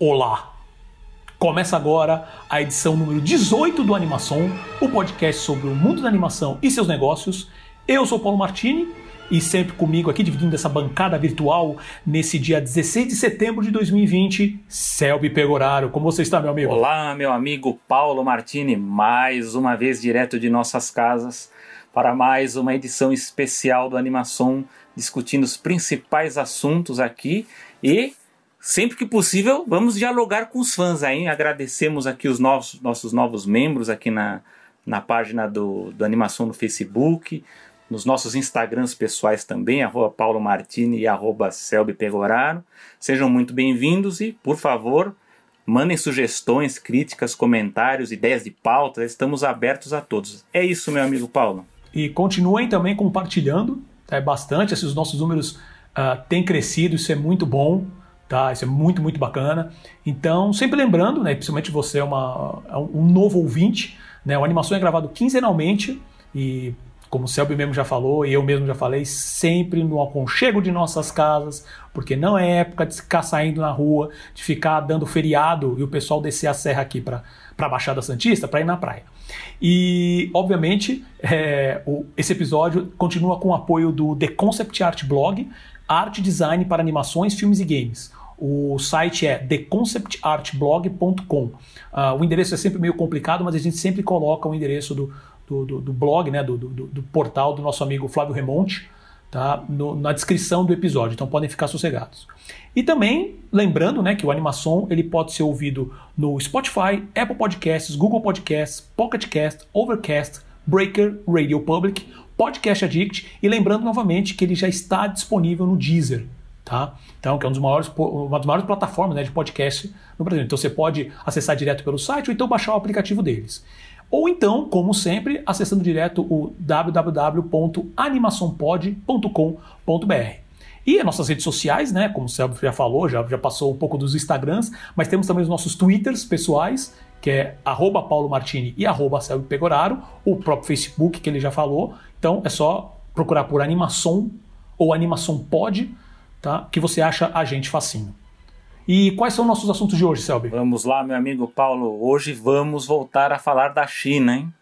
Olá! Começa agora a edição número 18 do Animação, o podcast sobre o mundo da animação e seus negócios. Eu sou Paulo Martini e sempre comigo aqui, dividindo essa bancada virtual nesse dia 16 de setembro de 2020, Selby Pegoraro. Como você está, meu amigo? Olá, meu amigo Paulo Martini, mais uma vez direto de nossas casas para mais uma edição especial do Animação, discutindo os principais assuntos aqui e sempre que possível, vamos dialogar com os fãs aí. Agradecemos aqui os novos, nossos novos membros aqui na, na página do, do Animação no Facebook, nos nossos Instagrams pessoais também, arroba Paulo Martini e arroba Selby Pegoraro. Sejam muito bem-vindos e, por favor, mandem sugestões, críticas, comentários, ideias de pauta. Estamos abertos a todos. É isso, meu amigo Paulo. E continuem também compartilhando, é bastante. Esses nossos números uh, têm crescido, isso é muito bom tá? Isso é muito, muito bacana. Então, sempre lembrando, né, principalmente você é, uma, é um novo ouvinte, né? A animação é gravado quinzenalmente e como o Selby mesmo já falou e eu mesmo já falei, sempre no aconchego de nossas casas, porque não é época de ficar saindo na rua, de ficar dando feriado e o pessoal descer a serra aqui para a Baixada Santista para ir na praia. E, obviamente, é, o, esse episódio continua com o apoio do The Concept Art Blog, arte design para animações, filmes e games. O site é theconceptartblog.com. Uh, o endereço é sempre meio complicado, mas a gente sempre coloca o endereço do, do, do, do blog, né, do, do, portal do nosso amigo Flávio Remonte, tá, no, na descrição do episódio. Então podem ficar sossegados. E também lembrando né, que o Animação ele pode ser ouvido no Spotify, Apple Podcasts, Google Podcasts, Pocket Cast, Overcast, Breaker, Radio Public, Podcast Addict e lembrando novamente que ele já está disponível no Deezer. Tá? Então, que é um dos maiores, uma das maiores plataformas né, de podcast no Brasil. Então você pode acessar direto pelo site ou então baixar o aplicativo deles. Ou então, como sempre, acessando direto o www.animaçãopod.com.br. E as nossas redes sociais, né? Como o Sérgio já falou, já, já passou um pouco dos Instagrams, mas temos também os nossos Twitters pessoais, que é arroba Paulo Martini e arroba Pegoraro, o próprio Facebook, que ele já falou. Então é só procurar por Animação ou Animação tá? que você acha a gente facinho. E quais são nossos assuntos de hoje, Selby? Vamos lá, meu amigo Paulo. Hoje vamos voltar a falar da China, hein?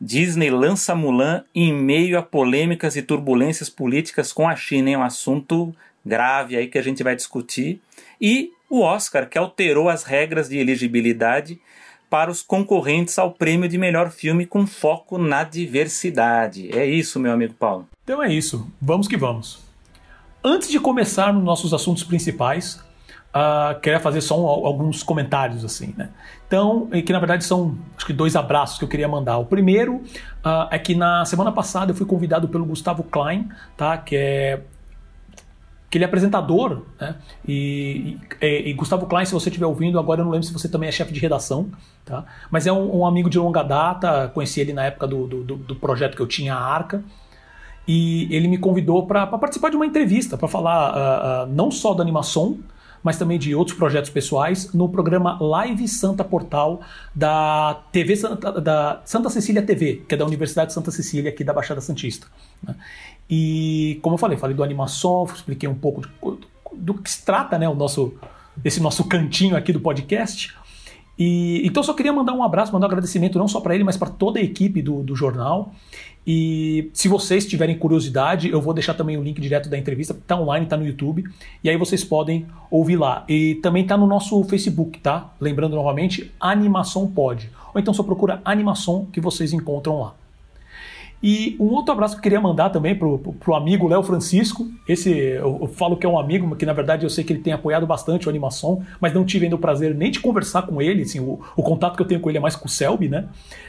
Disney lança Mulan em meio a polêmicas e turbulências políticas com a China, hein? Um assunto grave aí que a gente vai discutir. E o Oscar, que alterou as regras de elegibilidade para os concorrentes ao prêmio de melhor filme com foco na diversidade. É isso, meu amigo Paulo. Então é isso. Vamos que vamos. Antes de começar nos nossos assuntos principais, uh, queria fazer só um, alguns comentários assim, né? Então, que na verdade são acho que dois abraços que eu queria mandar. O primeiro uh, é que na semana passada eu fui convidado pelo Gustavo Klein, tá? Que é que ele é apresentador, né? E, e, e, Gustavo Klein, se você estiver ouvindo, agora eu não lembro se você também é chefe de redação, tá? Mas é um, um, amigo de longa data, conheci ele na época do, do, do projeto que eu tinha, a Arca e ele me convidou para participar de uma entrevista para falar uh, uh, não só da animação, mas também de outros projetos pessoais no programa Live Santa Portal da TV Santa, da Santa Cecília TV, que é da Universidade de Santa Cecília aqui da Baixada Santista. Né? E como eu falei, falei do animação, expliquei um pouco do, do que se trata, né, o nosso esse nosso cantinho aqui do podcast. E, então só queria mandar um abraço, mandar um agradecimento não só para ele, mas para toda a equipe do, do jornal. E se vocês tiverem curiosidade, eu vou deixar também o link direto da entrevista, está online, está no YouTube, e aí vocês podem ouvir lá. E também está no nosso Facebook, tá? Lembrando novamente, Animação Pode. Ou então só procura Animação que vocês encontram lá. E um outro abraço que eu queria mandar também pro, pro, amigo Léo Francisco. Esse eu, eu, falo que é um amigo, que na verdade eu sei que ele tem apoiado bastante o animação, mas não tive ainda o prazer nem de conversar com ele. Assim, o, o contato que eu tenho com ele é mais com o Selby, né?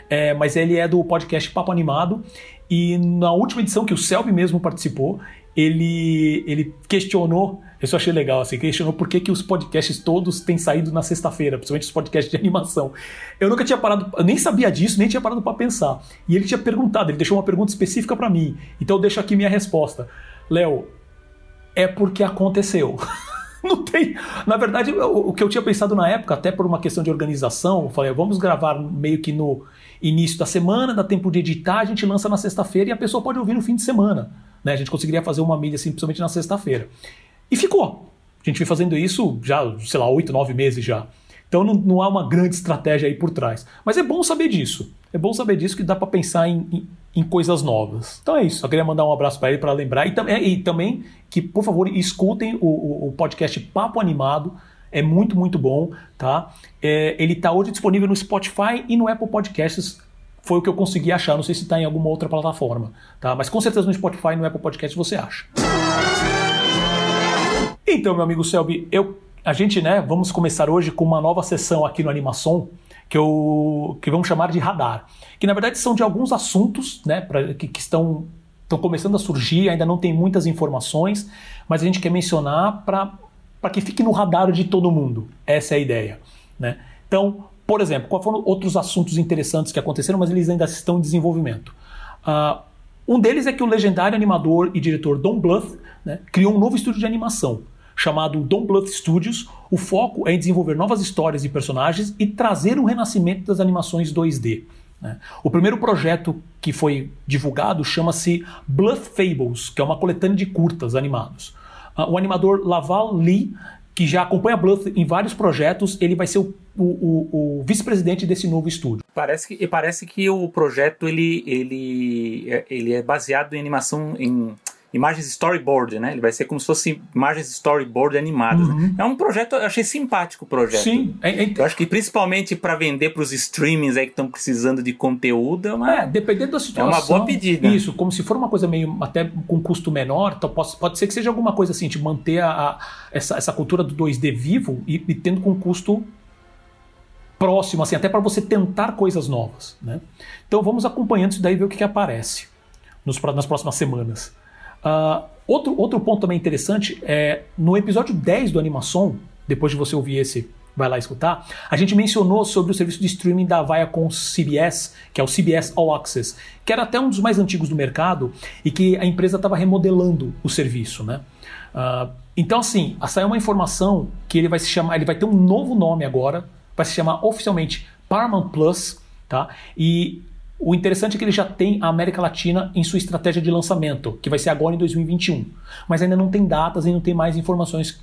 É, mas ele é do podcast Papo Animado. E na última edição que o Selby mesmo participou, ele, ele questionou isso eu achei legal, assim, questionou por que, que os podcasts todos têm saído na sexta-feira, principalmente os podcasts de animação. Eu nunca tinha parado, eu nem sabia disso, nem tinha parado para pensar. E ele tinha perguntado, ele deixou uma pergunta específica para mim. Então eu deixo aqui minha resposta. Léo, é porque aconteceu. Não tem. Na verdade, o, que eu tinha pensado na época, até por uma questão de organização, eu falei, vamos gravar meio que no início da semana, dá tempo de editar, a gente lança na sexta-feira e a pessoa pode ouvir no fim de semana. Né? A gente conseguiria fazer uma mídia assim, principalmente na sexta-feira. E ficou. A gente vem fazendo isso já, sei lá, oito, nove meses já. Então não, não, há uma grande estratégia aí por trás. Mas é bom saber disso. É bom saber disso que dá para pensar em, em, em, coisas novas. Então é isso. Só queria mandar um abraço para ele para lembrar. E, tam, é, e, também que, por favor, escutem o, o, o, podcast Papo Animado. É muito, muito bom. tá? É, ele está hoje disponível no Spotify e no Apple Podcasts. Foi o que eu consegui achar. Não sei se está em alguma outra plataforma. tá? Mas com certeza no Spotify e no Apple Podcasts você acha. Então, meu amigo Selby, eu a gente, né, vamos começar hoje com uma nova sessão aqui no Animação que, eu, que vamos chamar de radar. Que na verdade são de alguns assuntos né, pra, que, que estão, estão começando a surgir, ainda não tem muitas informações, mas a gente quer mencionar para que fique no radar de todo mundo. Essa é a ideia. Né? Então, por exemplo, quais foram outros assuntos interessantes que aconteceram, mas eles ainda estão em desenvolvimento? Uh, um deles é que o legendário animador e diretor Don Bluth né, criou um novo estúdio de animação chamado Don Bluth Studios. O foco é em desenvolver novas histórias e personagens e trazer um renascimento das animações 2D. Né? O primeiro projeto que foi divulgado chama-se Bluth Fables, que é uma coletânea de curtas animados. Uh, o animador Laval Lee, que já acompanha Bluth em vários projetos, ele vai ser o, o, o, o vice-presidente desse novo estúdio. Parece que, parece que o projeto ele, ele, é, ele é baseado em animação em imagens storyboard, né? Ele vai ser como se fosse imagens storyboard animadas. Né? Uhum. Né? É um projeto, eu achei simpático o projeto. Sim. É, é... Eu acho que principalmente para vender para os streamings aí que estão precisando de conteúdo, é, uma... é, dependendo da situação. É uma boa pedida. Isso, como se for uma coisa meio até com custo menor, então pode, pode ser que seja alguma coisa assim, de manter a, a essa, essa cultura do 2D vivo e, e tendo com custo próximo, assim, até para você tentar coisas novas. Né? Então vamos acompanhando isso daí e ver o que, que aparece nos, nas próximas semanas. Uh, outro, outro ponto também interessante é no episódio 10 do Animação, depois de você ouvir esse, vai lá escutar, a gente mencionou sobre o serviço de streaming da Viacom CBS, que é o CBS All Access, que era até um dos mais antigos do mercado e que a empresa estava remodelando o serviço, né? Uh, então, assim, saiu uma informação que ele vai se chamar, ele vai ter um novo nome agora, vai se chamar oficialmente Paramount Plus, tá? E o interessante é que ele já tem a América Latina em sua estratégia de lançamento, que vai ser agora em 2021. Mas ainda não tem datas e não tem mais informações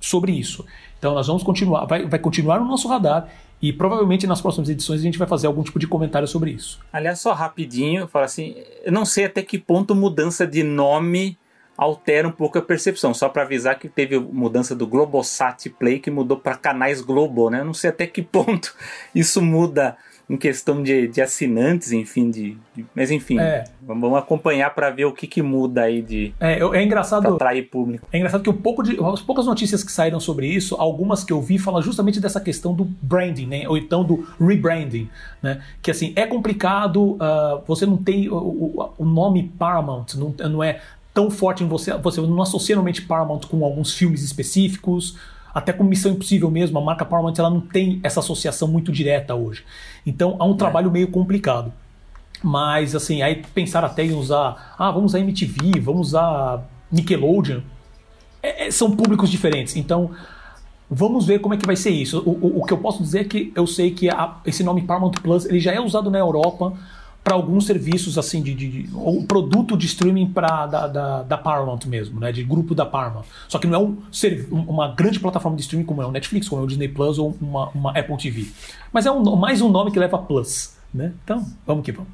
sobre isso. Então nós vamos continuar, vai, vai continuar no nosso radar e provavelmente nas próximas edições a gente vai fazer algum tipo de comentário sobre isso. Aliás, só rapidinho, fala assim, eu não sei até que ponto mudança de nome altera um pouco a percepção. Só para avisar que teve mudança do Globosat Play que mudou para canais Globo, né? Eu não sei até que ponto isso muda em questão de, de assinantes, enfim, de, de mas enfim, é. vamos acompanhar para ver o que, que muda aí de é, é engraçado atrair público. É engraçado que o pouco de, as poucas notícias que saíram sobre isso, algumas que eu vi falam justamente dessa questão do branding, né, ou então do rebranding, né, que assim é complicado, uh, você não tem o, o, o nome Paramount, não, não é tão forte em você, você não associa normalmente Paramount com alguns filmes específicos até com Missão Impossível mesmo, a marca Paramount ela não tem essa associação muito direta hoje. Então há um é. trabalho meio complicado. Mas assim, aí pensar até em usar, ah, vamos usar MTV, vamos usar Nickelodeon, é, é, são públicos diferentes. Então vamos ver como é que vai ser isso. O, o, o que eu posso dizer é que eu sei que a, esse nome Paramount Plus ele já é usado na Europa para alguns serviços assim de, de, um produto de streaming para da, da, da, Paramount mesmo, né, de grupo da Paramount. Só que não é um, uma grande plataforma de streaming como é o Netflix, como é o Disney Plus ou uma, uma Apple TV. Mas é um, mais um nome que leva Plus, né? Então, vamos que vamos.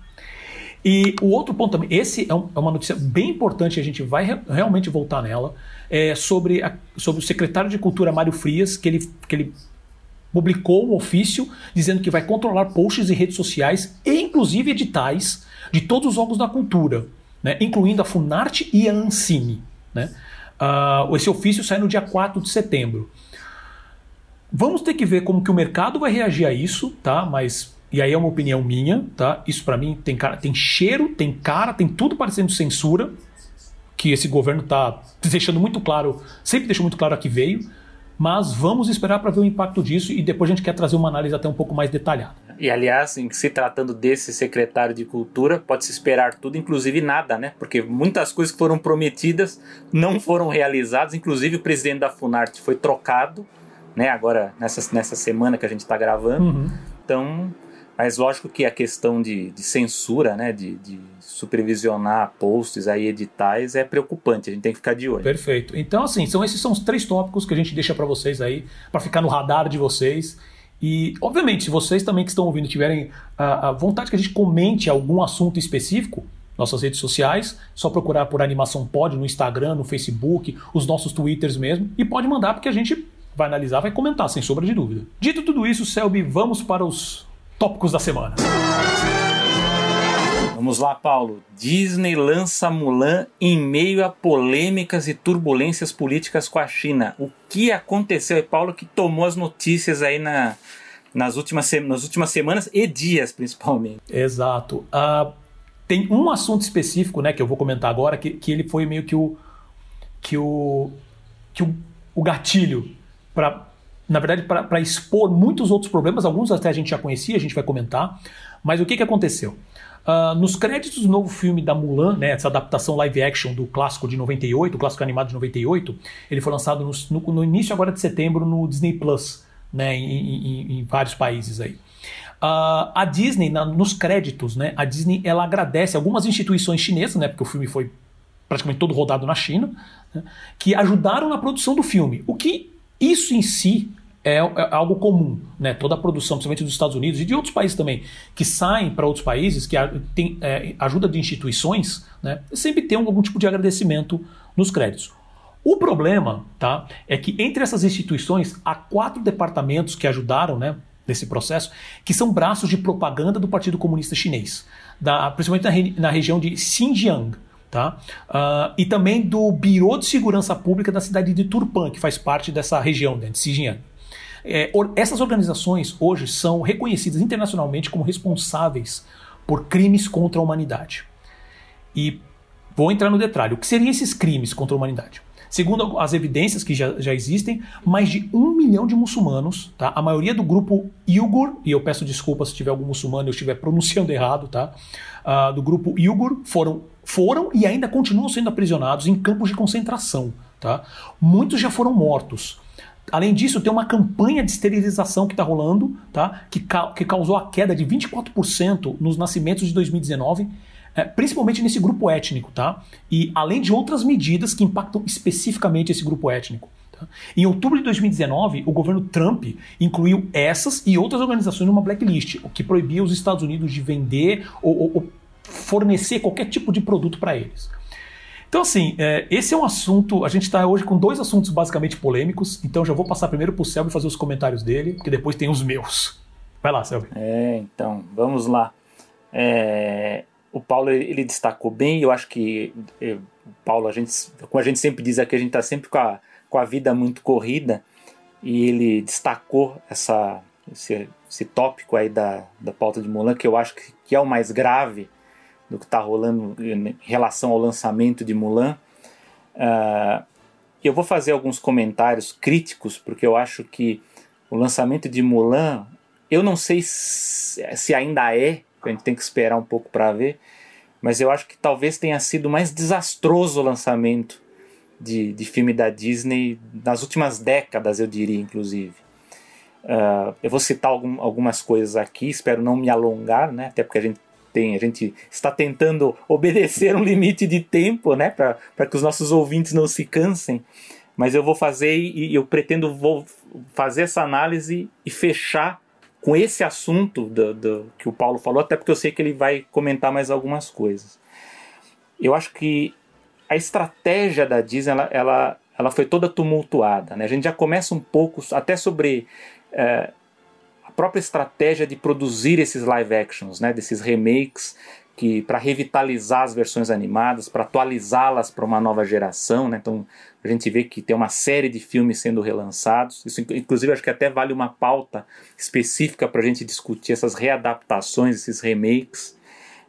E o outro ponto também, esse é, um, é uma notícia bem importante, a gente vai re, realmente voltar nela, é sobre, a, sobre o secretário de Cultura Mário Frias, que ele, que ele publicou um ofício dizendo que vai controlar posts e redes sociais e inclusive editais de todos os órgãos da cultura, né, incluindo a Funarte e a Ancine. Né? Uh, esse ofício sai no dia 4 de setembro. Vamos ter que ver como que o mercado vai reagir a isso, tá? Mas e aí é uma opinião minha, tá? Isso para mim tem cara, tem cheiro, tem cara, tem tudo parecendo censura que esse governo tá deixando muito claro, sempre deixou muito claro a que veio mas vamos esperar para ver o impacto disso e depois a gente quer trazer uma análise até um pouco mais detalhada. E aliás, em se tratando desse secretário de Cultura, pode-se esperar tudo, inclusive nada, né? Porque muitas coisas que foram prometidas não foram realizadas, inclusive o presidente da Funarte foi trocado, né? Agora, nessa, nessa semana que a gente está gravando. Uhum. Então, Mas lógico que a questão de, de censura, né, de, de, supervisionar posts aí, editais, é preocupante, a gente tem que ficar de olho. Perfeito. Então, assim, são esses são os três tópicos que a gente deixa para vocês aí, para ficar no radar de vocês. E, obviamente, se vocês também que estão ouvindo tiverem a, a vontade que a gente comente algum assunto específico, nossas redes sociais, só procurar por Animação Pod no Instagram, no Facebook, os nossos Twitters mesmo, e pode mandar porque a gente vai analisar, vai comentar, sem sombra de dúvida. Dito tudo isso, Selby, vamos para os tópicos da semana. Vamos lá, Paulo. Disney lança Mulan em meio a polêmicas e turbulências políticas com a China. O que aconteceu? É Paulo que tomou as notícias aí na, nas, últimas, nas últimas semanas e dias, principalmente. Exato. Uh, tem um assunto específico, né, que eu vou comentar agora, que, que ele foi meio que o que o que o, o gatilho para na verdade, para expor muitos outros problemas, alguns até a gente já conhecia, a gente vai comentar, mas o que, que aconteceu? Uh, nos créditos do novo filme da Mulan, né, essa adaptação live action do clássico de 98, o clássico animado de 98, ele foi lançado no, no, no início agora de setembro no Disney Plus, né, em, em, em vários países aí. Uh, a Disney, na, nos créditos, né, a Disney ela agradece algumas instituições chinesas, né, porque o filme foi praticamente todo rodado na China, né, que ajudaram na produção do filme. O que isso em si é, é, algo comum, né? Toda a produção, principalmente dos Estados Unidos e de outros países também, que saem para outros países, que tem é, ajuda de instituições, né? Sempre tem algum tipo de agradecimento nos créditos. O problema, tá, é que entre essas instituições há quatro departamentos que ajudaram, né, nesse processo, que são braços de propaganda do Partido Comunista Chinês, da, principalmente na, na região de Xinjiang. Tá? Uh, e também do Biro de Segurança Pública da cidade de Turpan, que faz parte dessa região né, de Xinjiang. É, essas organizações hoje são reconhecidas internacionalmente como responsáveis por crimes contra a humanidade. E vou entrar no detalhe: o que seriam esses crimes contra a humanidade? Segundo as evidências que já, já existem, mais de um milhão de muçulmanos, tá? a maioria do grupo Uyghur, e eu peço desculpas se tiver algum muçulmano e eu estiver pronunciando errado, tá? Uh, do grupo Uyghur foram foram e ainda continuam sendo aprisionados em campos de concentração. Tá? Muitos já foram mortos. Além disso, tem uma campanha de esterilização que está rolando, tá? que, ca que causou a queda de 24% nos nascimentos de 2019, é, principalmente nesse grupo étnico. Tá? E além de outras medidas que impactam especificamente esse grupo étnico. Tá? Em outubro de 2019, o governo Trump incluiu essas e outras organizações numa blacklist, o que proibia os Estados Unidos de vender ou, ou, ou fornecer qualquer tipo de produto para eles. Então, assim, é, esse é um assunto. A gente está hoje com dois assuntos basicamente polêmicos, então já vou passar primeiro para o Selby fazer os comentários dele, porque depois tem os meus. Vai lá, Selby. É, então, vamos lá. É, o Paulo ele destacou bem, eu acho que eu, Paulo, a gente, como a gente sempre diz aqui, a gente está sempre com a, com a vida muito corrida, e ele destacou essa, esse, esse tópico aí da, da pauta de Mulan, que eu acho que, que é o mais grave, do que está rolando em relação ao lançamento de Mulan. Uh, eu vou fazer alguns comentários críticos, porque eu acho que o lançamento de Mulan, eu não sei se, ainda é, a gente tem que esperar um pouco para ver, mas eu acho que talvez tenha sido o mais desastroso lançamento de, de filme da Disney nas últimas décadas, eu diria, inclusive. Uh, eu vou citar algum, algumas coisas aqui, espero não me alongar, né? até porque a gente tem. A gente está tentando obedecer um limite de tempo, né, para que os nossos ouvintes não se cansem. Mas eu vou fazer e eu pretendo vou fazer essa análise e fechar com esse assunto do, do, que o Paulo falou, até porque eu sei que ele vai comentar mais algumas coisas. Eu acho que a estratégia da Disney ela, ela, ela foi toda tumultuada. Né? A gente já começa um pouco até sobre é, própria estratégia de produzir esses live actions, né, desses remakes, que para revitalizar as versões animadas, para atualizá-las para uma nova geração, né? Então a gente vê que tem uma série de filmes sendo relançados. Isso, inclusive, acho que até vale uma pauta específica para a gente discutir essas readaptações, esses remakes,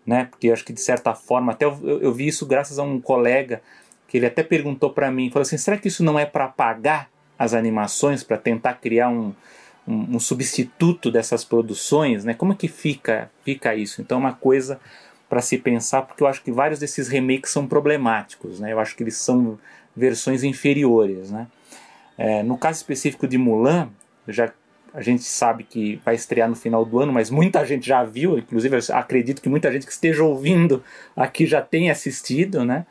né? Porque acho que de certa forma, até eu, eu vi isso graças a um colega que ele até perguntou para mim, falou assim, será que isso não é para apagar as animações, para tentar criar um um, um, substituto dessas produções, né? Como é que fica, fica isso? Então, é uma coisa para se pensar, porque eu acho que vários desses remakes são problemáticos, né? Eu acho que eles são versões inferiores, né? É, no caso específico de Mulan, já a gente sabe que vai estrear no final do ano, mas muita gente já viu, inclusive acredito que muita gente que esteja ouvindo aqui já tenha assistido, né?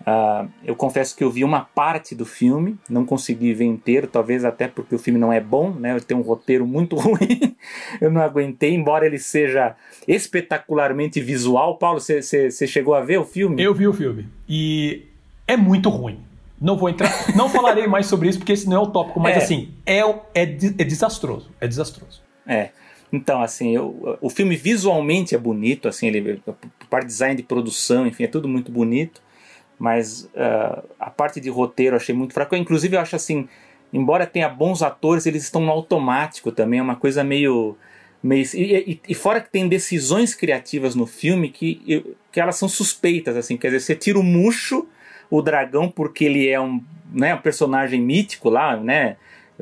Uh, eu confesso que eu vi uma parte do filme, não consegui ver inteiro, talvez até porque o filme não é bom, né? Tem um roteiro muito ruim, eu não aguentei, embora ele seja espetacularmente visual. Paulo, você chegou a ver o filme? Eu vi o filme e é muito ruim. Não vou entrar, não falarei mais sobre isso porque esse não é o tópico, mas é. assim, é, é, é desastroso, é desastroso. É. Então, assim, eu, o filme visualmente é bonito, assim, ele, parte design de produção, enfim, é tudo muito bonito mas uh, a parte de roteiro eu achei muito fraco. Inclusive, eu acho assim, embora tenha bons atores, eles estão no automático também, é uma coisa meio. meio e, e, e fora que tem decisões criativas no filme que, que elas são suspeitas, assim, quer dizer, você tira o murcho, o dragão, porque ele é um, né, um personagem mítico lá, né?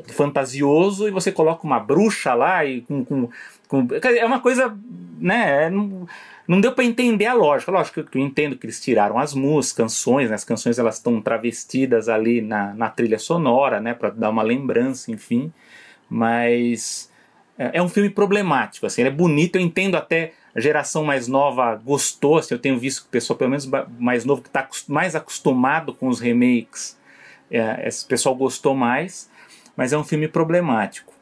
fantasioso e você coloca uma bruxa lá e com, com, com é uma coisa né é, não, não deu para entender a lógica. Lógico que eu entendo que eles tiraram as músicas, canções, né? as canções elas estão travestidas ali na, na trilha sonora, né, para dar uma lembrança, enfim. Mas é, é, um filme problemático, assim, ele é bonito, eu entendo até a geração mais nova gostou, assim, eu tenho visto que o pessoal, pelo menos mais novo, que está mais acostumado com os remakes, é, esse pessoal gostou mais, mas é um filme problemático.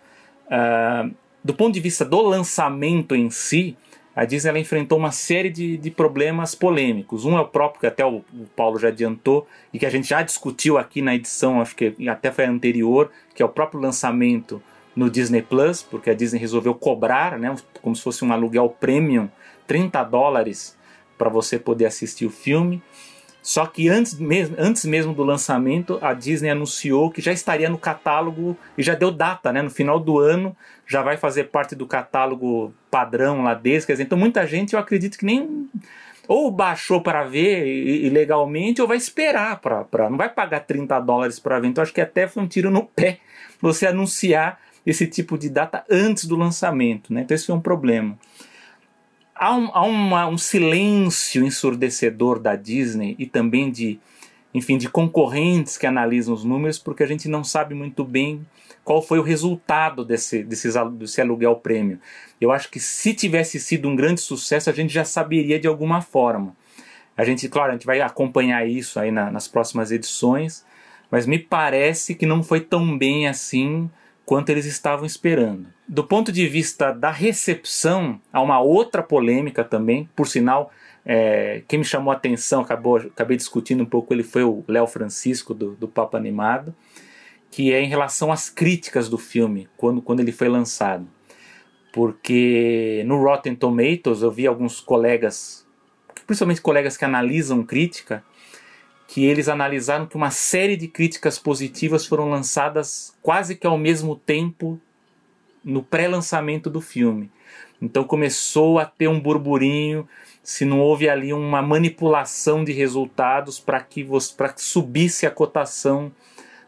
Uh, do ponto de vista do lançamento em si, a Disney ela enfrentou uma série de, de problemas polêmicos. Um é o próprio, que até o, o, Paulo já adiantou, e que a gente já discutiu aqui na edição, acho que até foi anterior, que é o próprio lançamento no Disney Plus, porque a Disney resolveu cobrar, né, como se fosse um aluguel premium, 30 dólares para você poder assistir o filme. Só que antes mesmo, antes mesmo do lançamento, a Disney anunciou que já estaria no catálogo e já deu data, né? No final do ano já vai fazer parte do catálogo padrão lá deles. Quer dizer, então muita gente eu acredito que nem ou baixou para ver ilegalmente ou vai esperar para. Não vai pagar 30 dólares para ver. Então acho que até foi um tiro no pé você anunciar esse tipo de data antes do lançamento, né? Então esse foi um problema há, um, há uma, um silêncio ensurdecedor da Disney e também de, enfim, de concorrentes que analisam os números, porque a gente não sabe muito bem qual foi o resultado desse, desse, desse aluguel prêmio. Eu acho que se tivesse sido um grande sucesso, a gente já saberia de alguma forma. A gente, claro, a gente vai acompanhar isso aí na, nas próximas edições, mas me parece que não foi tão bem assim quanto eles estavam esperando. Do ponto de vista da recepção, há uma outra polêmica também, por sinal, é, quem me chamou a atenção, acabou, acabei discutindo um pouco, ele foi o Léo Francisco, do, do Papo Animado, que é em relação às críticas do filme, quando, quando ele foi lançado. Porque no Rotten Tomatoes eu vi alguns colegas, principalmente colegas que analisam crítica, que eles analisaram que uma série de críticas positivas foram lançadas quase que ao mesmo tempo no pré-lançamento do filme. Então começou a ter um burburinho se não houve ali uma manipulação de resultados para que, que subisse a cotação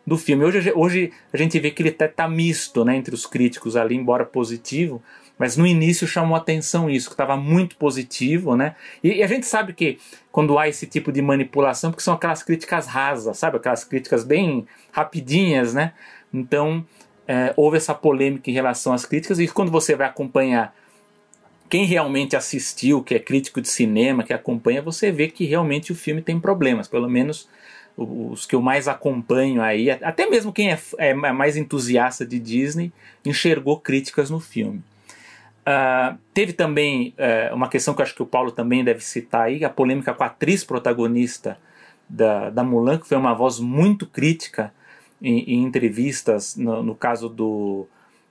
do filme. Hoje, hoje a gente vê que ele até está misto né, entre os críticos ali, embora positivo, mas no início chamou atenção isso, que estava muito positivo, né? E, e, a gente sabe que quando há esse tipo de manipulação, porque são aquelas críticas rasas, sabe? Aquelas críticas bem rapidinhas, né? Então é, houve essa polêmica em relação às críticas, e quando você vai acompanhar quem realmente assistiu, que é crítico de cinema, que acompanha, você vê que realmente o filme tem problemas, pelo menos os que eu mais acompanho aí, até mesmo quem é, é mais entusiasta de Disney, enxergou críticas no filme. Uh, teve também uh, uma questão que eu acho que o Paulo também deve citar aí, a polêmica com a atriz protagonista da, da Mulan, que foi uma voz muito crítica em, em entrevistas, no, no, caso do,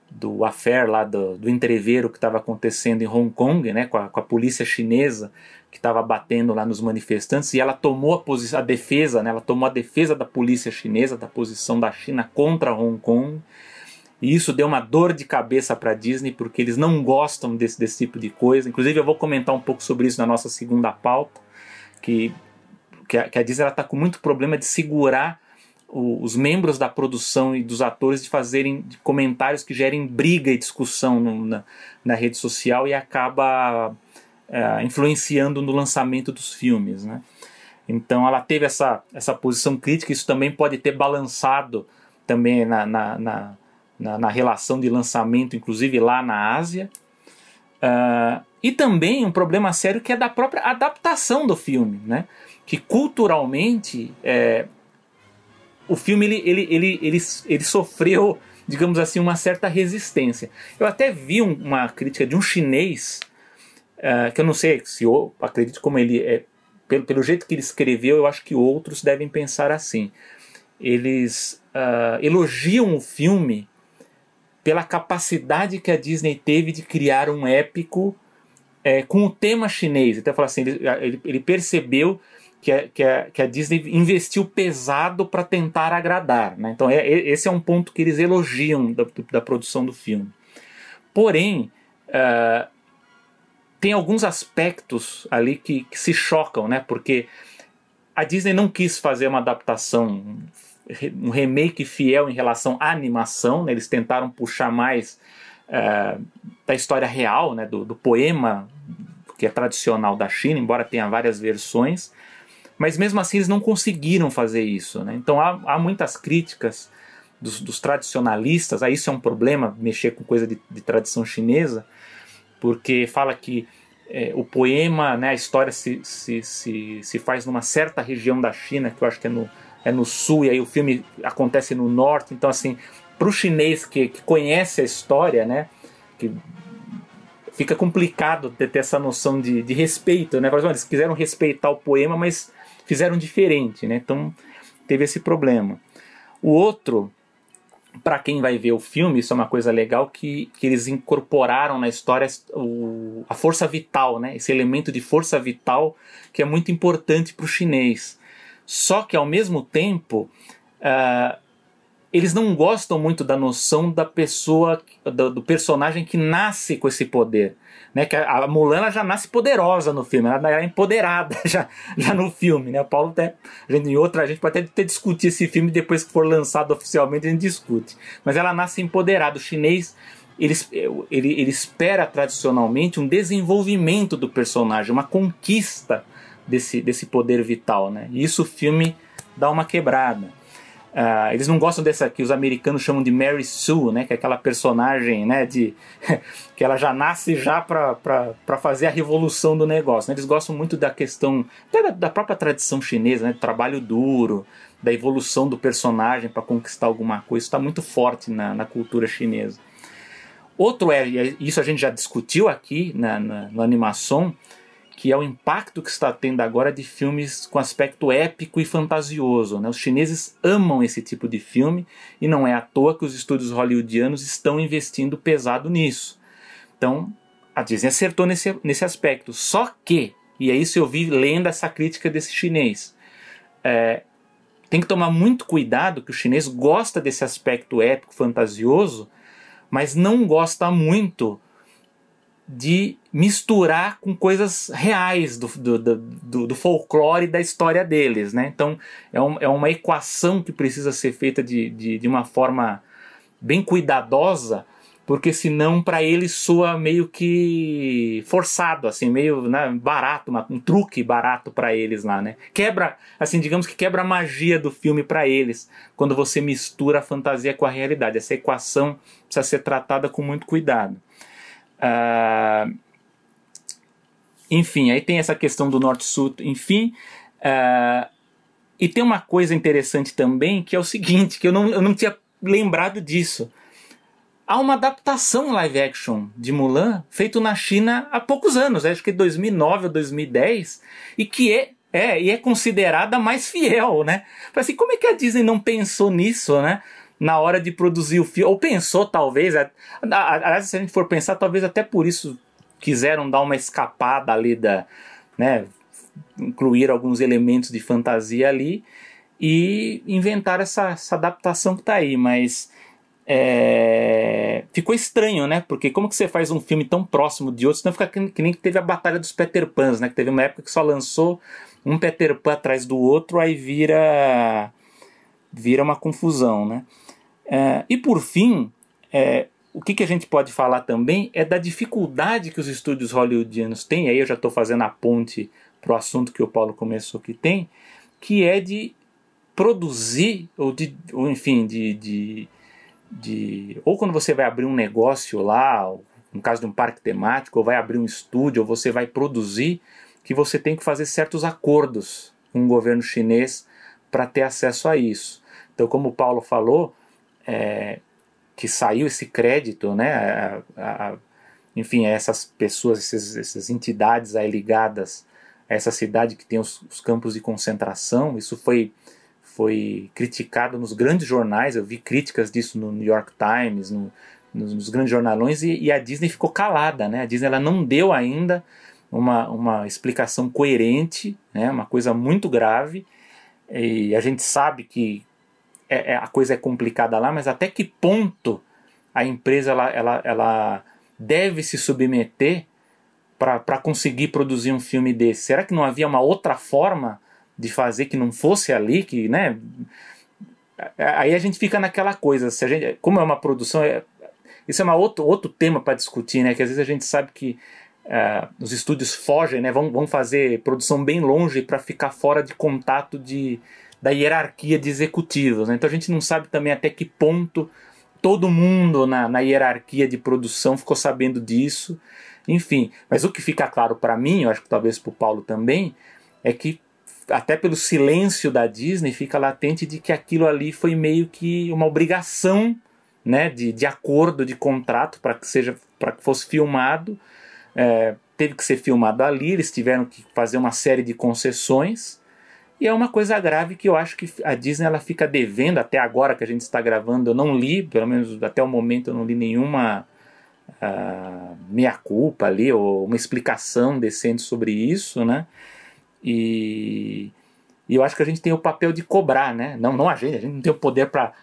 do affair lá, do, do entreveiro que estava acontecendo em Hong Kong, né, com a, com a polícia chinesa que estava batendo lá nos manifestantes, e ela tomou a, posição, a defesa, né, ela tomou a defesa da polícia chinesa, da posição da China contra Hong Kong, e isso deu uma dor de cabeça para a Disney, porque eles não gostam desse, desse tipo de coisa. Inclusive, eu vou comentar um pouco sobre isso na nossa segunda pauta, que, que, a, que a Disney está com muito problema de segurar os membros da produção e dos atores de fazerem comentários que gerem briga e discussão no, na, na rede social e acaba é, influenciando no lançamento dos filmes. Né? Então, ela teve essa, essa posição crítica, isso também pode ter balançado também na, na, na na, na relação de lançamento, inclusive lá na Ásia. Uh, e também um problema sério que é da própria adaptação do filme, né? que culturalmente é, o filme ele, ele, ele, ele, ele sofreu, digamos assim, uma certa resistência. Eu até vi um, uma crítica de um chinês, uh, que eu não sei se eu acredito como ele é, pelo, pelo jeito que ele escreveu, eu acho que outros devem pensar assim. Eles uh, elogiam o filme pela capacidade que a Disney teve de criar um épico é, com o tema chinês. Então, assim, ele, ele, ele percebeu que a, que, a, que a Disney investiu pesado para tentar agradar. Né? Então, é, esse é um ponto que eles elogiam da, da produção do filme. Porém, uh, tem alguns aspectos ali que, que, se chocam, né? porque a Disney não quis fazer uma adaptação um remake fiel em relação à animação, né? eles tentaram puxar mais uh, da história real, né? do, do, poema que é tradicional da China, embora tenha várias versões, mas mesmo assim eles não conseguiram fazer isso. Né? Então há, há muitas críticas dos, dos, tradicionalistas, aí isso é um problema, mexer com coisa de, de tradição chinesa, porque fala que é, o poema, né, a história se, se, se, se faz numa certa região da China, que eu acho que é no é no sul e aí o filme acontece no norte. Então, assim, para o chinês que, que conhece a história, né, que fica complicado ter, ter essa noção de, de respeito, né? Eles quiseram respeitar o poema, mas fizeram diferente, né? Então teve esse problema. O outro, para quem vai ver o filme, isso é uma coisa legal que, que eles incorporaram na história o, a força vital, né? Esse elemento de força vital que é muito importante para o chinês. Só que ao mesmo tempo, uh, eles não gostam muito da noção da pessoa, do, do, personagem que nasce com esse poder. Né? Que a, a Mulan já nasce poderosa no filme, ela é empoderada já, já no filme. Né? O Paulo até, gente, em outra, a gente pode até, até discutir esse filme depois que for lançado oficialmente, a gente discute. Mas ela nasce empoderada. O chinês ele, ele, ele espera tradicionalmente um desenvolvimento do personagem, uma conquista desse, desse poder vital, né? E isso o filme dá uma quebrada. Uh, eles não gostam dessa que os americanos chamam de Mary Sue, né? Que é aquela personagem, né? De que ela já nasce já para fazer a revolução do negócio. Né? Eles gostam muito da questão até da, da própria tradição chinesa, né? Do trabalho duro, da evolução do personagem para conquistar alguma coisa. Isso está muito forte na, na cultura chinesa. Outro é, isso a gente já discutiu aqui na, na, no animação, que é o impacto que está tendo agora de filmes com aspecto épico e fantasioso. Né? Os chineses amam esse tipo de filme e não é à toa que os estúdios hollywoodianos estão investindo pesado nisso. Então, a Disney acertou nesse, nesse aspecto. Só que, e é isso eu vi lendo essa crítica desse chinês, é, tem que tomar muito cuidado que o chinês gosta desse aspecto épico, fantasioso, mas não gosta muito de misturar com coisas reais do, do, do, do, folclore da história deles. Né? Então é, um, é uma equação que precisa ser feita de, de, de uma forma bem cuidadosa, porque senão para eles soa meio que forçado, assim, meio né, barato, um truque barato para eles lá, né? Quebra, assim, digamos que quebra a magia do filme para eles, quando você mistura a fantasia com a realidade. Essa equação precisa ser tratada com muito cuidado. Uh, enfim, aí tem essa questão do norte-sul, enfim. Uh, e tem uma coisa interessante também, que é o seguinte, que eu não, eu não tinha lembrado disso. Há uma adaptação live action de Mulan feito na China há poucos anos, acho que 2009 ou 2010, e que é, é, e é considerada mais fiel, né? Assim, como é que a Disney não pensou nisso, né? na hora de produzir o filme, ou pensou talvez, aliás, se a gente for pensar, talvez até por isso quiseram dar uma escapada ali da, né, incluir alguns elementos de fantasia ali e inventar essa, essa adaptação que está aí, mas é, ficou estranho, né? Porque como que você faz um filme tão próximo de outros? Não fica que, que nem que teve a Batalha dos Peter Pans, né? Que teve uma época que só lançou um Peter Pan atrás do outro, aí vira vira uma confusão, né? É, e por fim, é, o que, que a gente pode falar também é da dificuldade que os estúdios hollywoodianos têm, aí eu já estou fazendo a ponte para o assunto que o Paulo começou que tem, que é de produzir, ou, de, ou enfim, de, de, de. Ou quando você vai abrir um negócio lá, no caso de um parque temático, ou vai abrir um estúdio, ou você vai produzir, que você tem que fazer certos acordos com o governo chinês para ter acesso a isso. Então, como o Paulo falou, é, que saiu esse crédito, né, a, a, enfim, a essas pessoas, essas entidades aí ligadas a essa cidade que tem os, os campos de concentração, isso foi foi criticado nos grandes jornais, eu vi críticas disso no New York Times, no, nos, nos, grandes jornalões, e, e, a Disney ficou calada, né? A Disney ela não deu ainda uma, uma explicação coerente, né? uma coisa muito grave, e a gente sabe que é, é, a coisa é complicada lá, mas até que ponto a empresa ela, ela, ela deve se submeter para conseguir produzir um filme desse? Será que não havia uma outra forma de fazer que não fosse ali, que, né? Aí a gente fica naquela coisa, se a gente, como é uma produção, é, isso é uma outro, outro tema para discutir, né? Que às vezes a gente sabe que uh, os estúdios fogem, né? Vão, vão fazer produção bem longe para ficar fora de contato de, da hierarquia de executivos. Né? Então a gente não sabe também até que ponto todo mundo na, na hierarquia de produção ficou sabendo disso. Enfim, mas o que fica claro para mim, eu acho que talvez para o Paulo também, é que até pelo silêncio da Disney, fica latente de que aquilo ali foi meio que uma obrigação né, de, de acordo, de contrato para que seja para que fosse filmado. É, teve que ser filmado ali, eles tiveram que fazer uma série de concessões. E é uma coisa grave que eu acho que a Disney ela fica devendo até agora que a gente está gravando. Eu não li, pelo menos até o momento, eu não li nenhuma uh, meia-culpa ali, ou uma explicação decente sobre isso, né? E, e eu acho que a gente tem o papel de cobrar, né? Não, não a gente, a gente não tem o poder para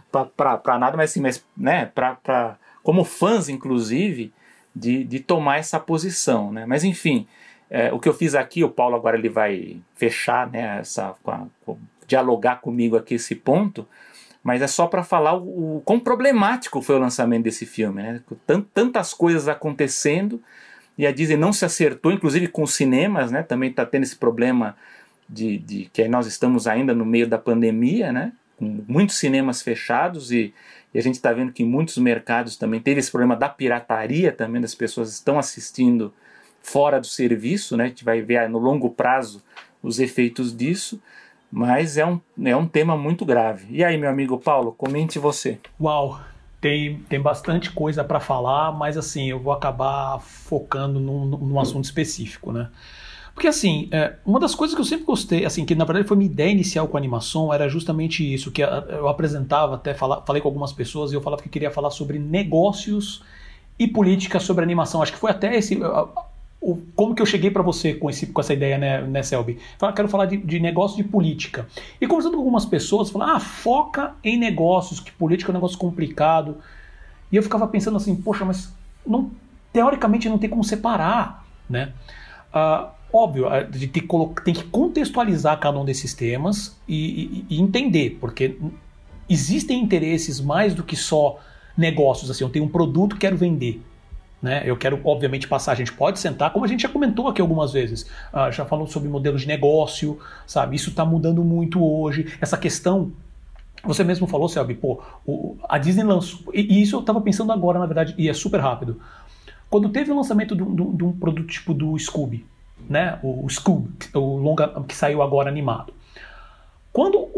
nada, mas assim, mas, né? Pra, pra, como fãs, inclusive, de, de tomar essa posição, né? Mas enfim, é, o que eu fiz aqui, o Paulo agora ele vai fechar, né? Essa, com com, dialogar comigo aqui esse ponto, mas é só para falar o, o quão problemático foi o lançamento desse filme, né? Tantas coisas acontecendo e a Disney não se acertou, inclusive com os cinemas, né? Também está tendo esse problema de, de que nós estamos ainda no meio da pandemia, né? Com muitos cinemas fechados e, e a gente está vendo que em muitos mercados também teve esse problema da pirataria também, das pessoas estão assistindo fora do serviço, né? A gente vai ver no longo prazo os efeitos disso, mas é um, é um tema muito grave. E aí, meu amigo Paulo, comente você. Uau, tem, tem bastante coisa para falar, mas assim, eu vou acabar focando num, num assunto específico, né? Porque assim, é, uma das coisas que eu sempre gostei, assim, que na verdade foi minha ideia inicial com a animação, era justamente isso, que eu apresentava, até fala, falei com algumas pessoas e eu falava que queria falar sobre negócios e política sobre animação. Acho que foi até esse o, como que eu cheguei para você com, esse, com essa ideia, né, né Selby? quero falar de, de, negócio de política. E conversando com algumas pessoas, falaram, ah, foca em negócios, que política é um negócio complicado. E eu ficava pensando assim, poxa, mas não, teoricamente não tem como separar, né? Uh, óbvio, a gente tem, que contextualizar cada um desses temas e, e, e entender, porque existem interesses mais do que só negócios, assim, eu tenho um produto, quero vender. Né? Eu quero, obviamente, passar. A gente pode sentar, como a gente já comentou aqui algumas vezes, uh, já falou sobre modelos de negócio, sabe? Isso está mudando muito hoje. Essa questão você mesmo falou, Selby, pô, a Disney lançou. E, isso eu estava pensando agora, na verdade, e é super rápido. Quando teve o lançamento de, um produto tipo do Scooby, né? O, o Scooby, o longa que saiu agora animado. Quando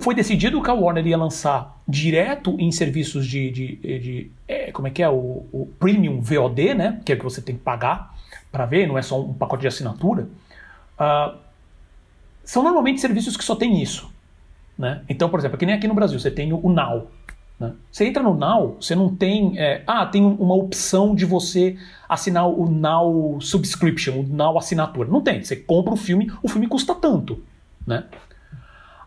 foi decidido que a Warner ia lançar direto em serviços de, de, de é, como é que é o, o, Premium VOD, né? Que é que você tem que pagar para ver, não é só um pacote de assinatura. Uh, são normalmente serviços que só tem isso, né? Então, por exemplo, que nem aqui no Brasil, você tem o, o Now. Né? Você entra no Now, você não tem, é, ah, tem uma opção de você assinar o Now Subscription, o Now assinatura. Não tem. Você compra o filme, o filme custa tanto, né?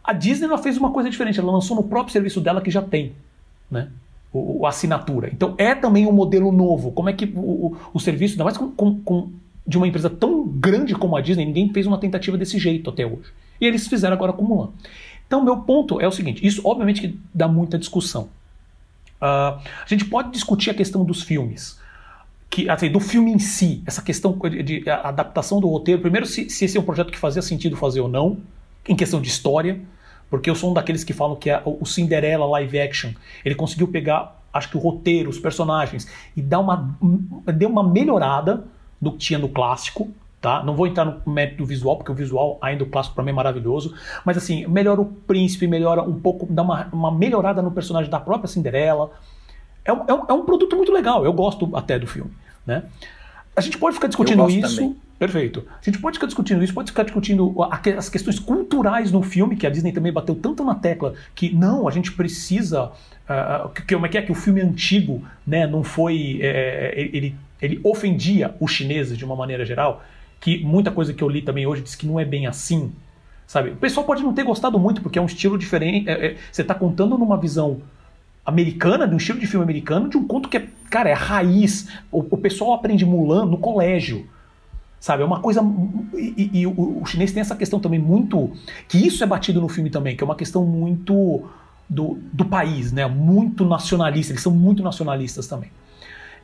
A Disney ela fez uma coisa diferente, ela lançou no próprio serviço dela que já tem, né? O, o assinatura. Então é também um modelo novo. Como é que o, o, o serviço, ainda mais com, com, com, de uma empresa tão grande como a Disney, ninguém fez uma tentativa desse jeito até hoje. E eles fizeram agora com Mulan. Então, meu ponto é o seguinte: isso obviamente que dá muita discussão. Uh, a gente pode discutir a questão dos filmes. Que, assim, do filme em si, essa questão de, de adaptação do roteiro. Primeiro, se, se esse é um projeto que fazia sentido fazer ou não em questão de história, porque eu sou um daqueles que falam que o Cinderela live action ele conseguiu pegar acho que o roteiro, os personagens, e dá uma, deu uma melhorada do que tinha no clássico. Tá? Não vou entrar no mérito do visual, porque o visual ainda o clássico para mim é maravilhoso. Mas assim, melhora o príncipe, melhora um pouco, dá uma, uma melhorada no personagem da própria Cinderela. É um, é, um, é um produto muito legal, eu gosto até do filme. Né? A gente pode ficar discutindo isso. Também. Perfeito. A gente pode ficar discutindo isso, pode ficar discutindo as questões culturais no filme, que a Disney também bateu tanto na tecla que não, a gente precisa. Uh, que, como é que é que o filme antigo né, não foi. É, ele, ele ofendia os chineses de uma maneira geral que muita coisa que eu li também hoje diz que não é bem assim. Sabe? O pessoal pode não ter gostado muito, porque é um estilo diferente. É, é, você está contando numa visão americana, de um estilo de filme americano, de um conto que é, cara, é raiz. O, o pessoal aprende Mulan no colégio. Sabe? É uma coisa. E, e, e o, o, chinês tem essa questão também muito. Que isso é batido no filme também, que é uma questão muito do, do país, né? Muito nacionalista. Eles são muito nacionalistas também.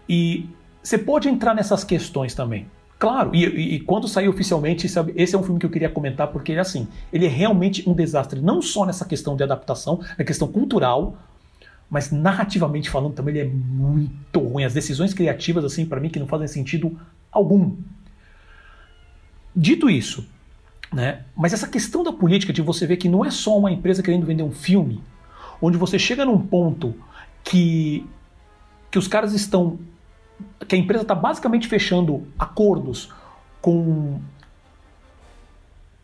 E você pode entrar nessas questões também. Claro, e, e, quando sair oficialmente, sabe, esse é um filme que eu queria comentar, porque ele, assim, ele é realmente um desastre, não só nessa questão de adaptação, na questão cultural, mas narrativamente falando também ele é muito ruim. As decisões criativas, assim, para mim, que não fazem sentido algum. Dito isso, né, mas essa questão da política, de você ver que não é só uma empresa querendo vender um filme, onde você chega num ponto que, que os caras estão que a empresa está basicamente fechando acordos com,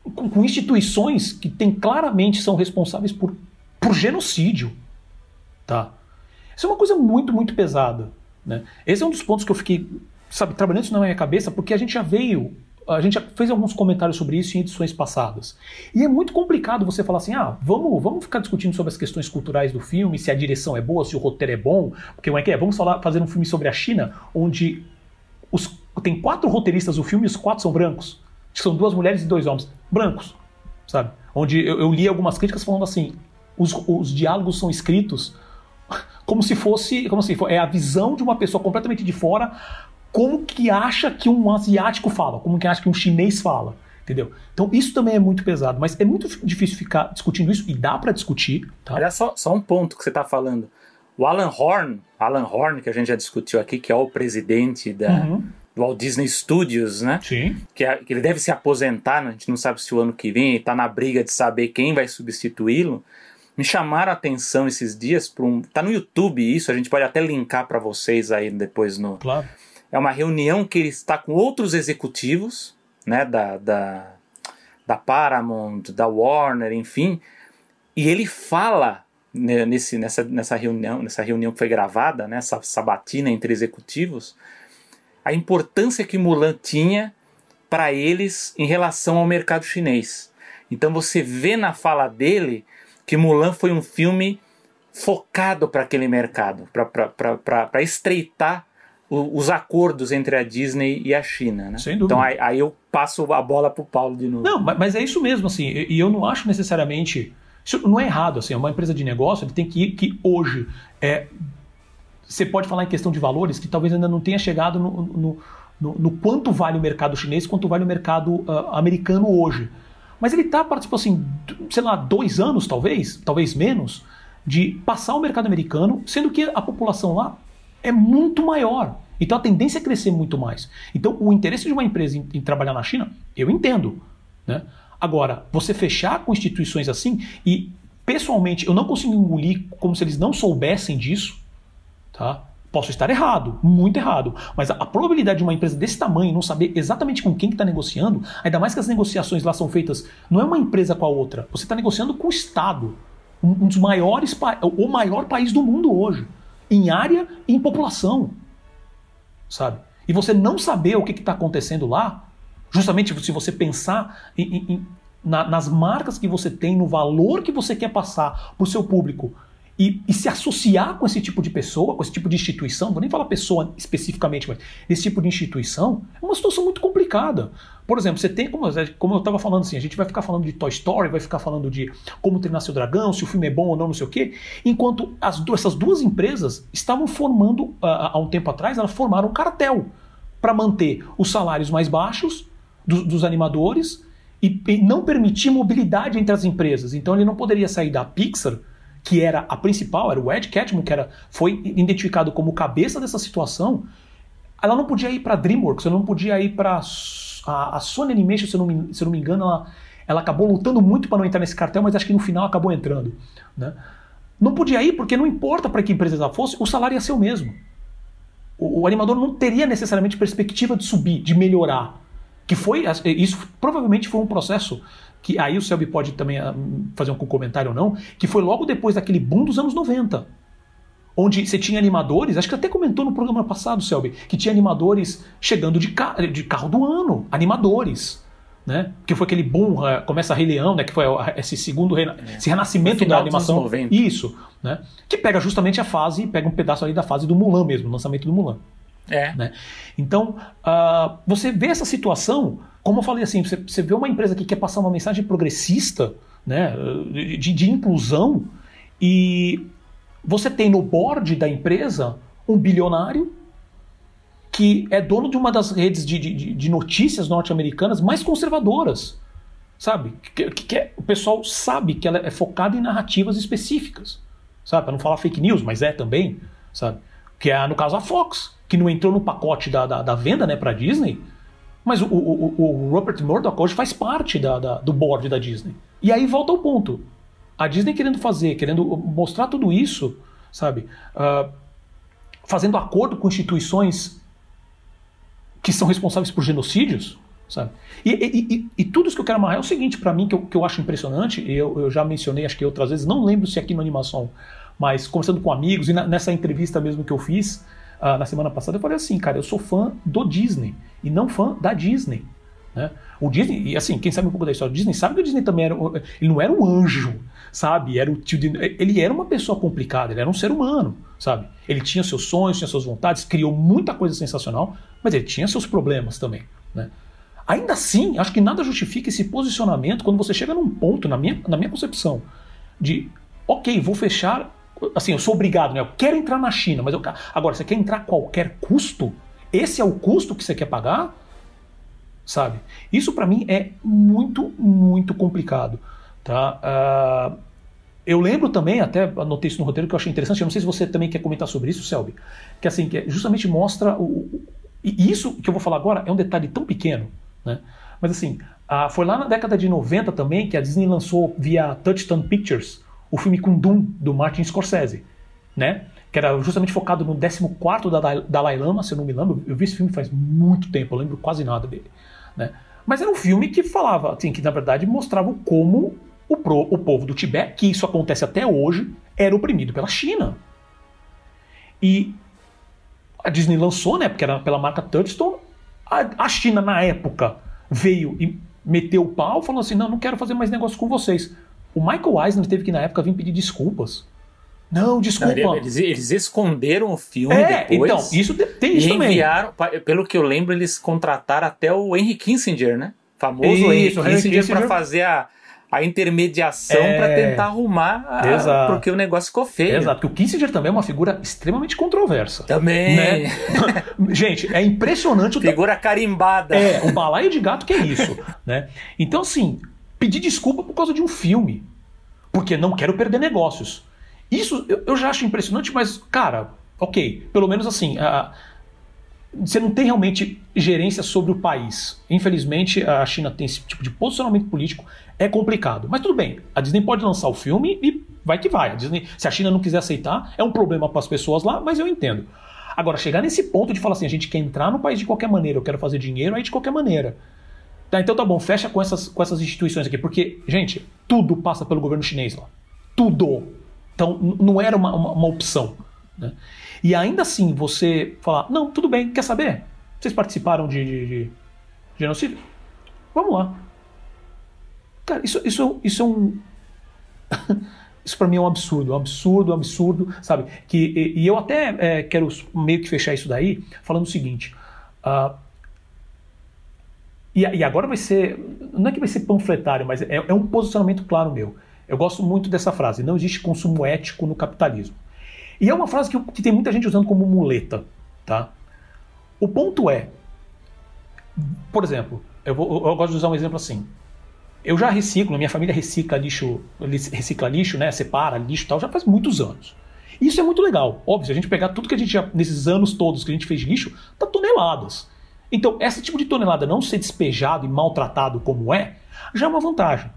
com, instituições que tem, claramente são responsáveis por, por genocídio. Tá? Isso é uma coisa muito, muito pesada. Né? Esse é um dos pontos que eu fiquei sabe, trabalhando isso na minha cabeça, porque a gente já veio a gente já fez alguns comentários sobre isso em edições passadas. E é muito complicado você falar assim: ah, vamos, vamos ficar discutindo sobre as questões culturais do filme, se a direção é boa, se o roteiro é bom. Porque como é que é? Vamos falar, fazer um filme sobre a China, onde os, tem quatro roteiristas do filme e os quatro são brancos. São duas mulheres e dois homens. Brancos, sabe? Onde eu, eu li algumas críticas falando assim: os, os diálogos são escritos como se fosse, como se fosse, é a visão de uma pessoa completamente de fora como que acha que um asiático fala, como que acha que um chinês fala, entendeu? Então isso também é muito pesado, mas é muito difícil ficar discutindo isso e dá para discutir. Tá? Olha só, só um ponto que você está falando. O Alan Horn, Alan Horn, que a gente já discutiu aqui, que é o presidente da, uhum. do Walt Disney Studios, né? Sim. Que, é, que, ele deve se aposentar, né? a gente não sabe se o ano que vem, está na briga de saber quem vai substituí-lo. Me chamaram a atenção esses dias para um. Tá no YouTube isso, a gente pode até linkar para vocês aí depois no. Claro é uma reunião que ele está com outros executivos, né, da, da, da Paramount, da Warner, enfim, e ele fala nesse, nessa, nessa reunião, nessa reunião que foi gravada, né, essa sabatina entre executivos, a importância que Mulan tinha para eles em relação ao mercado chinês. Então você vê na fala dele que Mulan foi um filme focado para aquele mercado, para estreitar os acordos entre a Disney e a China, né? Sem dúvida. Então aí, aí eu passo a bola pro Paulo de novo. Não, mas é isso mesmo, assim, e eu não acho necessariamente. Isso não é errado, assim, é uma empresa de negócio, ele tem que ir que hoje é. Você pode falar em questão de valores que talvez ainda não tenha chegado no, no, no, no quanto vale o mercado chinês, quanto vale o mercado uh, americano hoje. Mas ele está, tipo assim, sei lá, dois anos talvez, talvez menos, de passar o mercado americano, sendo que a população lá é muito maior. Então a tendência é crescer muito mais. Então o interesse de uma empresa em, em trabalhar na China, eu entendo. Né? Agora, você fechar com instituições assim, e pessoalmente eu não consigo engolir como se eles não soubessem disso, tá? Posso estar errado, muito errado, mas a, probabilidade de uma empresa desse tamanho não saber exatamente com quem está negociando, ainda mais que as negociações lá são feitas, não é uma empresa com a outra, você está negociando com o Estado, um, dos maiores, o maior país do mundo hoje em área e em população. Sabe? E você não saber o que está acontecendo lá, justamente se você pensar em, em, na, nas marcas que você tem, no valor que você quer passar para o seu público e, e, se associar com esse tipo de pessoa, com esse tipo de instituição, vou nem falar pessoa especificamente, mas esse tipo de instituição, é uma situação muito complicada. Por exemplo, você tem, como, como eu estava falando assim, a gente vai ficar falando de Toy Story, vai ficar falando de como treinar seu dragão, se o filme é bom ou não, não sei o quê, enquanto as duas, essas duas empresas estavam formando, há um tempo atrás, elas formaram um cartel para manter os salários mais baixos do, dos animadores e, e não permitir mobilidade entre as empresas. Então ele não poderia sair da Pixar que era a principal, era o Ed Catmull, que era, foi identificado como cabeça dessa situação, ela não podia ir para DreamWorks, ela não podia ir para a, Sony Animation, se eu não me, se eu não me engano, ela, ela acabou lutando muito para não entrar nesse cartel, mas acho que no final acabou entrando. Né? Não podia ir porque não importa para que empresa ela fosse, o salário ia ser o mesmo. O, o, animador não teria necessariamente perspectiva de subir, de melhorar. Que foi isso provavelmente foi um processo que aí o Selby pode também ah, fazer um comentário ou não, que foi logo depois daquele boom dos anos 90 onde você tinha animadores, acho que até comentou no programa passado, Selby, que tinha animadores chegando de, ca de carro do ano, animadores. Né? Que foi aquele boom, uh, começa Rei Leão, né? Que foi esse segundo rena é. esse renascimento da animação. Isso, né? Que pega justamente a fase, pega um pedaço ali da fase do Mulan mesmo, lançamento do Mulan. É. Né? Então, uh, você vê essa situação, como eu falei assim, você, você vê uma empresa que quer passar uma mensagem progressista, né? de, de inclusão, e você tem no board da empresa um bilionário que é dono de uma das redes de, de, de notícias norte-americanas mais conservadoras. Sabe? Que, que, que é, o pessoal sabe que ela é focada em narrativas específicas. Sabe? Para não falar fake news, mas é também. Sabe? Que é, no caso, a Fox, que não entrou no pacote da, da, da venda né, para Disney. Mas o, o, o, Rupert Murdoch hoje faz parte da, da, do board da Disney. E aí volta ao ponto a Disney querendo fazer, querendo mostrar tudo isso, sabe? Uh, fazendo acordo com instituições que são responsáveis por genocídios, sabe? E, e, e, e tudo isso que eu quero amarrar é o seguinte, para mim, que eu, que eu acho impressionante, eu, eu já mencionei, acho que outras vezes, não lembro se aqui no Animação, mas conversando com amigos, e na, nessa entrevista mesmo que eu fiz uh, na semana passada, eu falei assim, cara, eu sou fã do Disney, e não fã da Disney. Né? O Disney, e assim, quem sabe um pouco da história do Disney, sabe que o Disney também era. Ele não era um anjo, sabe? Era o tio de, ele era uma pessoa complicada, ele era um ser humano, sabe? Ele tinha seus sonhos, tinha suas vontades, criou muita coisa sensacional, mas ele tinha seus problemas também, né? Ainda assim, acho que nada justifica esse posicionamento quando você chega num ponto, na minha, na minha concepção, de ok, vou fechar. Assim, eu sou obrigado, né? Eu quero entrar na China, mas eu. Agora, você quer entrar a qualquer custo? Esse é o custo que você quer pagar? sabe? Isso para mim é muito, muito complicado, tá? Uh, eu lembro também, até anotei isso no roteiro que eu achei interessante, eu não sei se você também quer comentar sobre isso, Selby, que assim, que justamente mostra o, e isso que eu vou falar agora é um detalhe tão pequeno, né? Mas assim, uh, foi lá na década de 90 também que a Disney lançou via Touchstone Pictures o filme Kundum, do Martin Scorsese, né? Que era justamente focado no 14 da Dalai Lama, se eu não me lembro. Eu vi esse filme faz muito tempo, eu lembro quase nada dele. Né? Mas era um filme que falava, assim, que na verdade mostrava como o, pro, o povo do Tibete, que isso acontece até hoje, era oprimido pela China. E a Disney lançou, né, porque era pela marca Touchstone, a, a China na época veio e meteu o pau, falou assim, não, não quero fazer mais negócio com vocês. O Michael Eisner teve que na época vir pedir desculpas não, desculpa. Não, eles, eles, esconderam o filme é, depois. Então, isso tem isso e enviaram, também. Pelo que eu lembro, eles contrataram até o Henry Kissinger, né? Famoso isso, Henry Kissinger, Kissinger. para fazer a, a intermediação é, para tentar arrumar, a, porque o negócio ficou feio. Exato, porque o Kissinger também é uma figura extremamente controversa. Também. Né? Gente, é impressionante. O figura carimbada. É, o balaio de gato que é isso. né? Então, assim, pedir desculpa por causa de um filme. Porque não quero perder negócios. Isso eu, já acho impressionante, mas, cara, ok, pelo menos assim, a, você não tem realmente gerência sobre o país. Infelizmente, a China tem esse tipo de posicionamento político, é complicado. Mas tudo bem, a Disney pode lançar o filme e vai que vai. A Disney, se a China não quiser aceitar, é um problema para as pessoas lá, mas eu entendo. Agora, chegar nesse ponto de falar assim, a gente quer entrar no país de qualquer maneira, eu quero fazer dinheiro aí de qualquer maneira. Tá, então tá bom, fecha com essas, com essas instituições aqui, porque, gente, tudo passa pelo governo chinês lá. Tudo. Então não era uma, uma, uma opção. Né? E ainda assim você falar, não, tudo bem, quer saber? Vocês participaram de, de, de genocídio? Vamos lá. Cara, isso, isso, isso é um. isso para mim é um absurdo, um absurdo, um absurdo, sabe? Que, e, e eu até é, quero meio que fechar isso daí falando o seguinte. Uh, e, e, agora vai ser. Não é que vai ser panfletário, mas é, é um posicionamento claro meu. Eu gosto muito dessa frase: não existe consumo ético no capitalismo. E é uma frase que, que tem muita gente usando como muleta. Tá? O ponto é, por exemplo, eu, vou, eu gosto de usar um exemplo assim. Eu já reciclo, minha família recicla lixo, recicla lixo, né? Separa lixo e tal, já faz muitos anos. Isso é muito legal. Óbvio, se a gente pegar tudo que a gente já, nesses anos todos que a gente fez de lixo, tá toneladas. Então, esse tipo de tonelada não ser despejado e maltratado como é, já é uma vantagem.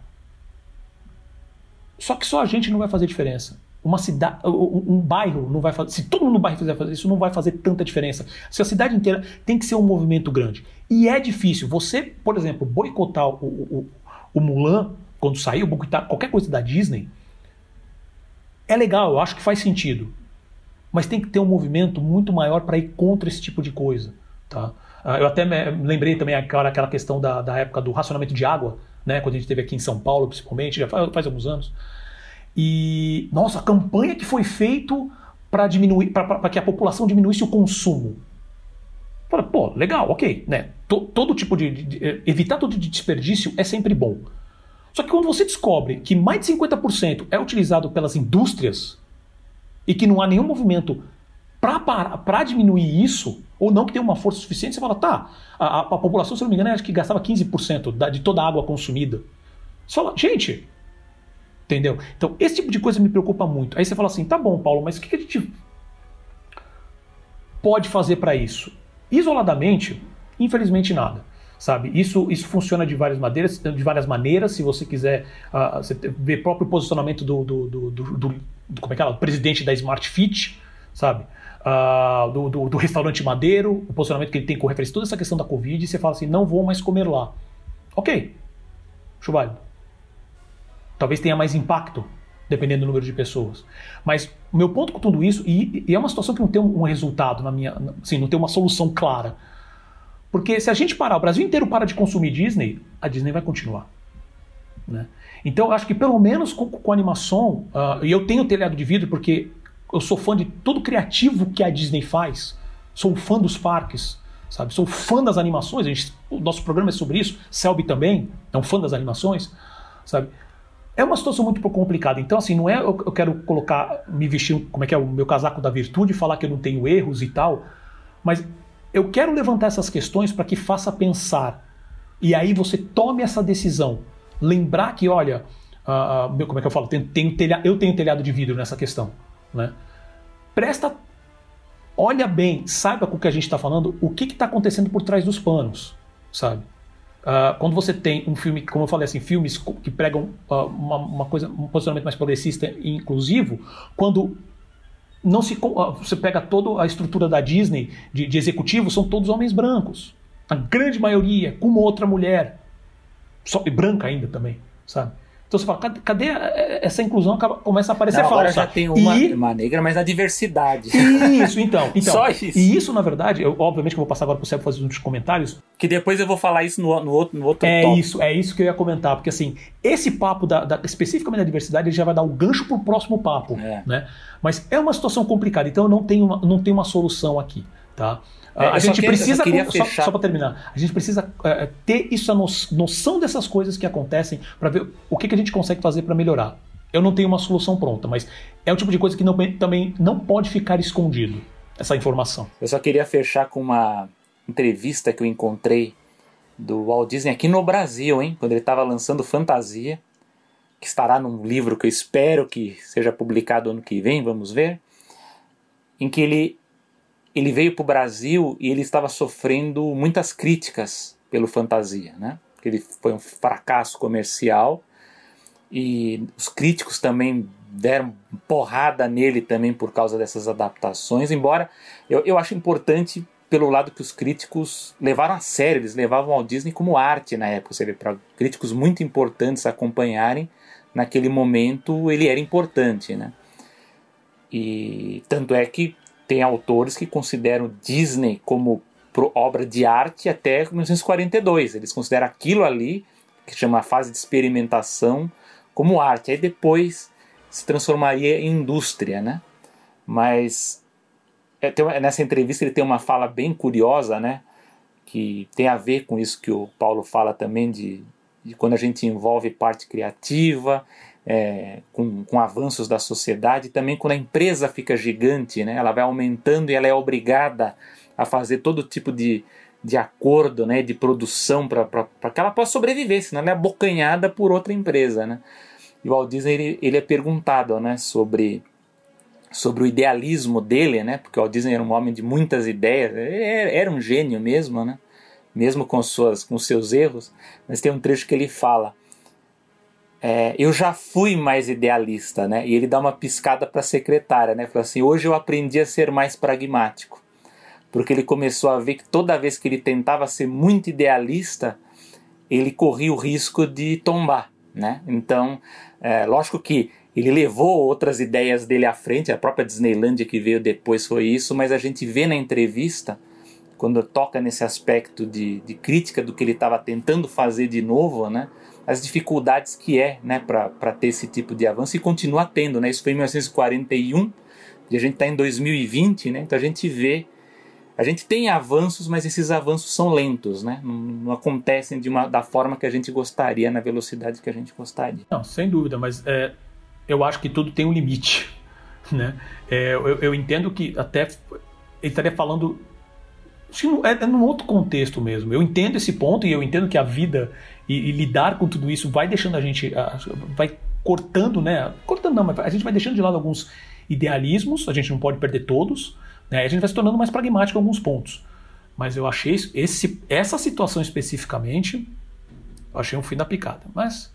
Só que só a gente não vai fazer diferença. Uma cidade, um bairro não vai fazer. Se todo mundo no bairro fizer fazer isso, não vai fazer tanta diferença. Se a cidade inteira tem que ser um movimento grande. E é difícil. Você, por exemplo, boicotar o, o, o Mulan, quando saiu, boicotar qualquer coisa da Disney, é legal, eu acho que faz sentido. Mas tem que ter um movimento muito maior para ir contra esse tipo de coisa. Tá? Ah, eu até lembrei também aquela, aquela questão da, da época do racionamento de água, né? quando a gente teve aqui em São Paulo, principalmente, já faz, faz alguns anos. E, nossa, a campanha que foi feita para diminuir, para que a população diminuísse o consumo. Pô, legal, ok, né? Todo tipo de, de, de, evitar todo tipo de desperdício é sempre bom. Só que quando você descobre que mais de 50% é utilizado pelas indústrias e que não há nenhum movimento para diminuir isso, ou não que tenha uma força suficiente, você fala, tá, a, a, população, se não me engano, acho que gastava 15% da, de toda a água consumida. Você fala, gente, entendeu? Então, esse tipo de coisa me preocupa muito. Aí você fala assim, tá bom, Paulo, mas o que, que a gente pode fazer para isso? Isoladamente, infelizmente nada sabe? Isso, isso funciona de várias maneiras, de várias maneiras. Se você quiser uh, você ver próprio posicionamento do, do, do, do, do como é que é, o presidente da Smart Fit, sabe? Uh, do, do, do, restaurante Madeiro, o posicionamento que ele tem com referência a toda essa questão da Covid, e você fala assim, não vou mais comer lá. Ok, acho. Talvez tenha mais impacto, dependendo do número de pessoas. Mas meu ponto com tudo isso, e, e é uma situação que não tem um, um resultado na minha. Assim, não tem uma solução clara. Porque se a gente parar, o Brasil inteiro para de consumir Disney, a Disney vai continuar. Né? Então, acho que pelo menos com, com animação, uh, e eu tenho telhado de vidro porque eu sou fã de todo criativo que a Disney faz, sou fã dos parques, sabe? Sou fã das animações, gente, o nosso programa é sobre isso, Selby também é um fã das animações, sabe? É uma situação muito complicada. Então, assim, não é eu, eu quero colocar, me vestir, como é que é, o meu casaco da virtude, falar que eu não tenho erros e tal, mas eu quero levantar essas questões para que faça pensar. E aí você tome essa decisão. Lembrar que, olha, uh, uh, como é que eu falo? Tenho, tenho telha, eu tenho telhado de vidro nessa questão. Né? Presta. Olha bem, saiba com o que a gente está falando, o que está acontecendo por trás dos panos, sabe? Uh, quando você tem um filme, como eu falei assim, filmes que pregam uh, uma, uma, coisa, um posicionamento mais progressista e inclusivo, quando não se você pega toda a estrutura da Disney de, de executivo são todos homens brancos a grande maioria com uma outra mulher só branca ainda também sabe então você fala, cadê, cadê essa inclusão? Começa a aparecer Não, agora falsa. já tem uma, e... uma negra, mas na diversidade. Isso, então. então Só isso. E isso, na verdade, eu, obviamente que eu vou passar agora para o Sérgio fazer uns comentários. Que depois eu vou falar isso no, no outro, no outro É isso, é isso que eu ia comentar, porque assim, esse papo da, da, especificamente da diversidade, ele já vai dar o gancho para o próximo papo. É. Né? Mas é uma situação complicada, então eu não tenho uma, não tenho uma solução aqui. Tá? É, a gente precisa, só, só para terminar, a gente precisa é, ter isso, a noção dessas coisas que acontecem para ver o que, que a gente consegue fazer para melhorar. Eu não tenho uma solução pronta, mas é o tipo de coisa que não, também não pode ficar escondido, essa informação. Eu só queria fechar com uma entrevista que eu encontrei do Walt Disney aqui no Brasil, hein? Quando ele estava lançando Fantasia, que estará num livro que eu espero que seja publicado ano que vem, vamos ver, em que ele ele veio para o Brasil e ele estava sofrendo muitas críticas pelo Fantasia, né? Ele foi um fracasso comercial e os críticos também deram porrada nele também por causa dessas adaptações, embora eu, eu acho importante pelo lado que os críticos levaram a sério, eles levavam ao Disney como arte na época, você vê, para críticos muito importantes acompanharem, naquele momento ele era importante, né? E tanto é que tem autores que consideram Disney como obra de arte até 1942. Eles consideram aquilo ali, que chama a fase de experimentação, como arte. Aí depois se transformaria em indústria, né? Mas é, nessa entrevista ele tem uma fala bem curiosa, né? Que tem a ver com isso que o Paulo fala também de, de quando a gente envolve parte criativa é, com, com avanços da sociedade, também quando a empresa fica gigante, né, ela vai aumentando e ela é obrigada a fazer todo tipo de, de acordo, né, de produção para que ela possa sobreviver, senão ela é abocanhada por outra empresa, né? E o Walt Disney ele, ele é perguntado, né, sobre sobre o idealismo dele, né? Porque o Walt Disney era um homem de muitas ideias, ele era um gênio mesmo, né? Mesmo com suas com seus erros, mas tem um trecho que ele fala: é, eu já fui mais idealista, né? E ele dá uma piscada para a secretária, né? Fala assim: hoje eu aprendi a ser mais pragmático, porque ele começou a ver que toda vez que ele tentava ser muito idealista, ele corria o risco de tombar, né? Então, é, lógico que ele levou outras ideias dele à frente, a própria Disneylandia que veio depois foi isso, mas a gente vê na entrevista, quando toca nesse aspecto de, de crítica do que ele estava tentando fazer de novo, né? As dificuldades que é né, para ter esse tipo de avanço e continua tendo. Né? Isso foi em 1941 e a gente está em 2020, né? então a gente vê a gente tem avanços, mas esses avanços são lentos, né? Não, não acontecem de uma, da forma que a gente gostaria, na velocidade que a gente gostaria. Não, sem dúvida, mas é, eu acho que tudo tem um limite. Né? É, eu, eu, entendo que até ele estaria falando. É, é num outro contexto mesmo. Eu entendo esse ponto e eu entendo que a vida e, e lidar com tudo isso vai deixando a gente. vai cortando, né? Cortando não, mas a gente vai deixando de lado alguns idealismos, a gente não pode perder todos, né? A gente vai se tornando mais pragmático em alguns pontos. Mas eu achei esse, essa situação especificamente, eu achei um fim da picada. Mas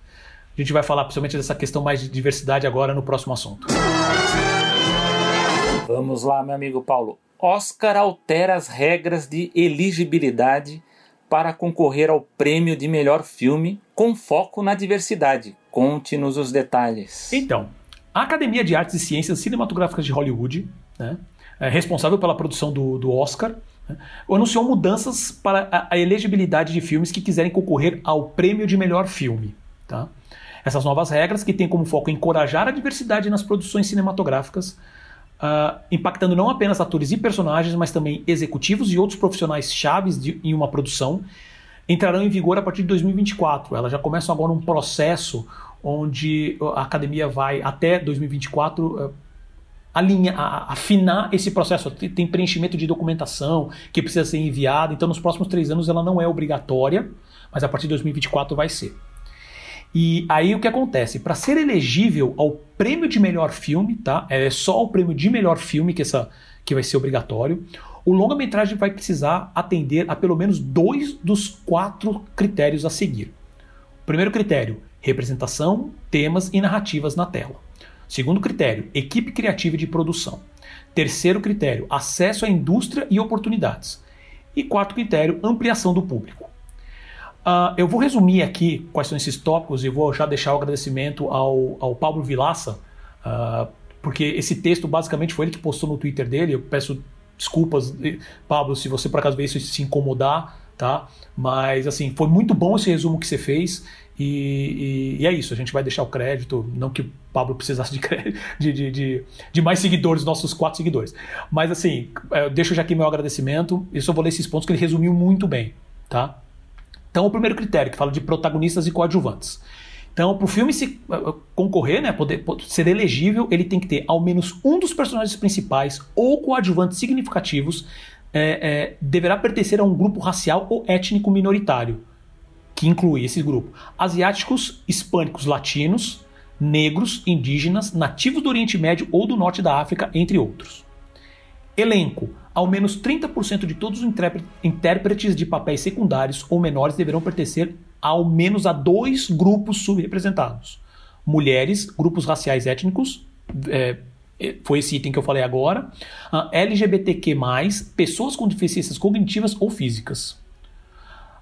a gente vai falar principalmente dessa questão mais de diversidade agora no próximo assunto. Vamos lá, meu amigo Paulo. Oscar altera as regras de elegibilidade para concorrer ao prêmio de melhor filme com foco na diversidade. Conte-nos os detalhes. Então, a Academia de Artes e Ciências Cinematográficas de Hollywood, né, é responsável pela produção do, do Oscar, né, anunciou mudanças para a, a elegibilidade de filmes que quiserem concorrer ao prêmio de melhor filme. Tá? Essas novas regras, que têm como foco encorajar a diversidade nas produções cinematográficas, uh, impactando não apenas atores e personagens, mas também executivos e outros profissionais chaves de, em uma produção, entrarão em vigor a partir de 2024. Elas já começam agora um processo onde a academia vai até 2024 uh, alinha, afinar esse processo. Tem preenchimento de documentação que precisa ser enviada. Então, nos próximos três anos, ela não é obrigatória, mas a partir de 2024 vai ser. E aí o que acontece? Para ser elegível ao prêmio de melhor filme, tá? É só o prêmio de melhor filme que, essa, que vai ser obrigatório. O longa-metragem vai precisar atender a pelo menos dois dos quatro critérios a seguir. primeiro critério: representação, temas e narrativas na tela. Segundo critério: equipe criativa de produção. Terceiro critério: acesso à indústria e oportunidades. E quarto critério: ampliação do público. Uh, eu vou resumir aqui quais são esses tópicos e vou já deixar o agradecimento ao, ao Pablo Vilaça, uh, porque esse texto basicamente foi ele que postou no Twitter dele. Eu peço desculpas, Pablo, se você por acaso ver isso se incomodar, tá? Mas assim, foi muito bom esse resumo que você fez. E, e, e, é isso, a gente vai deixar o crédito, não que o Pablo precisasse de, de, de, de, de mais seguidores, nossos quatro seguidores. Mas assim, eu deixo já aqui meu agradecimento, e só vou ler esses pontos que ele resumiu muito bem, tá? Então, o primeiro critério, que fala de protagonistas e coadjuvantes. Então, para o filme se uh, concorrer, né, poder, ser elegível, ele tem que ter ao menos um dos personagens principais ou coadjuvantes significativos é, é, deverá pertencer a um grupo racial ou étnico minoritário, que inclui esse grupo: asiáticos, hispânicos, latinos, negros, indígenas, nativos do Oriente Médio ou do Norte da África, entre outros. Elenco: ao menos 30% de todos os intérpretes de papéis secundários ou menores deverão pertencer ao menos a dois grupos subrepresentados: mulheres, grupos raciais étnicos, é, é foi esse item que eu falei agora, LGBTQ, pessoas com deficiências cognitivas ou físicas.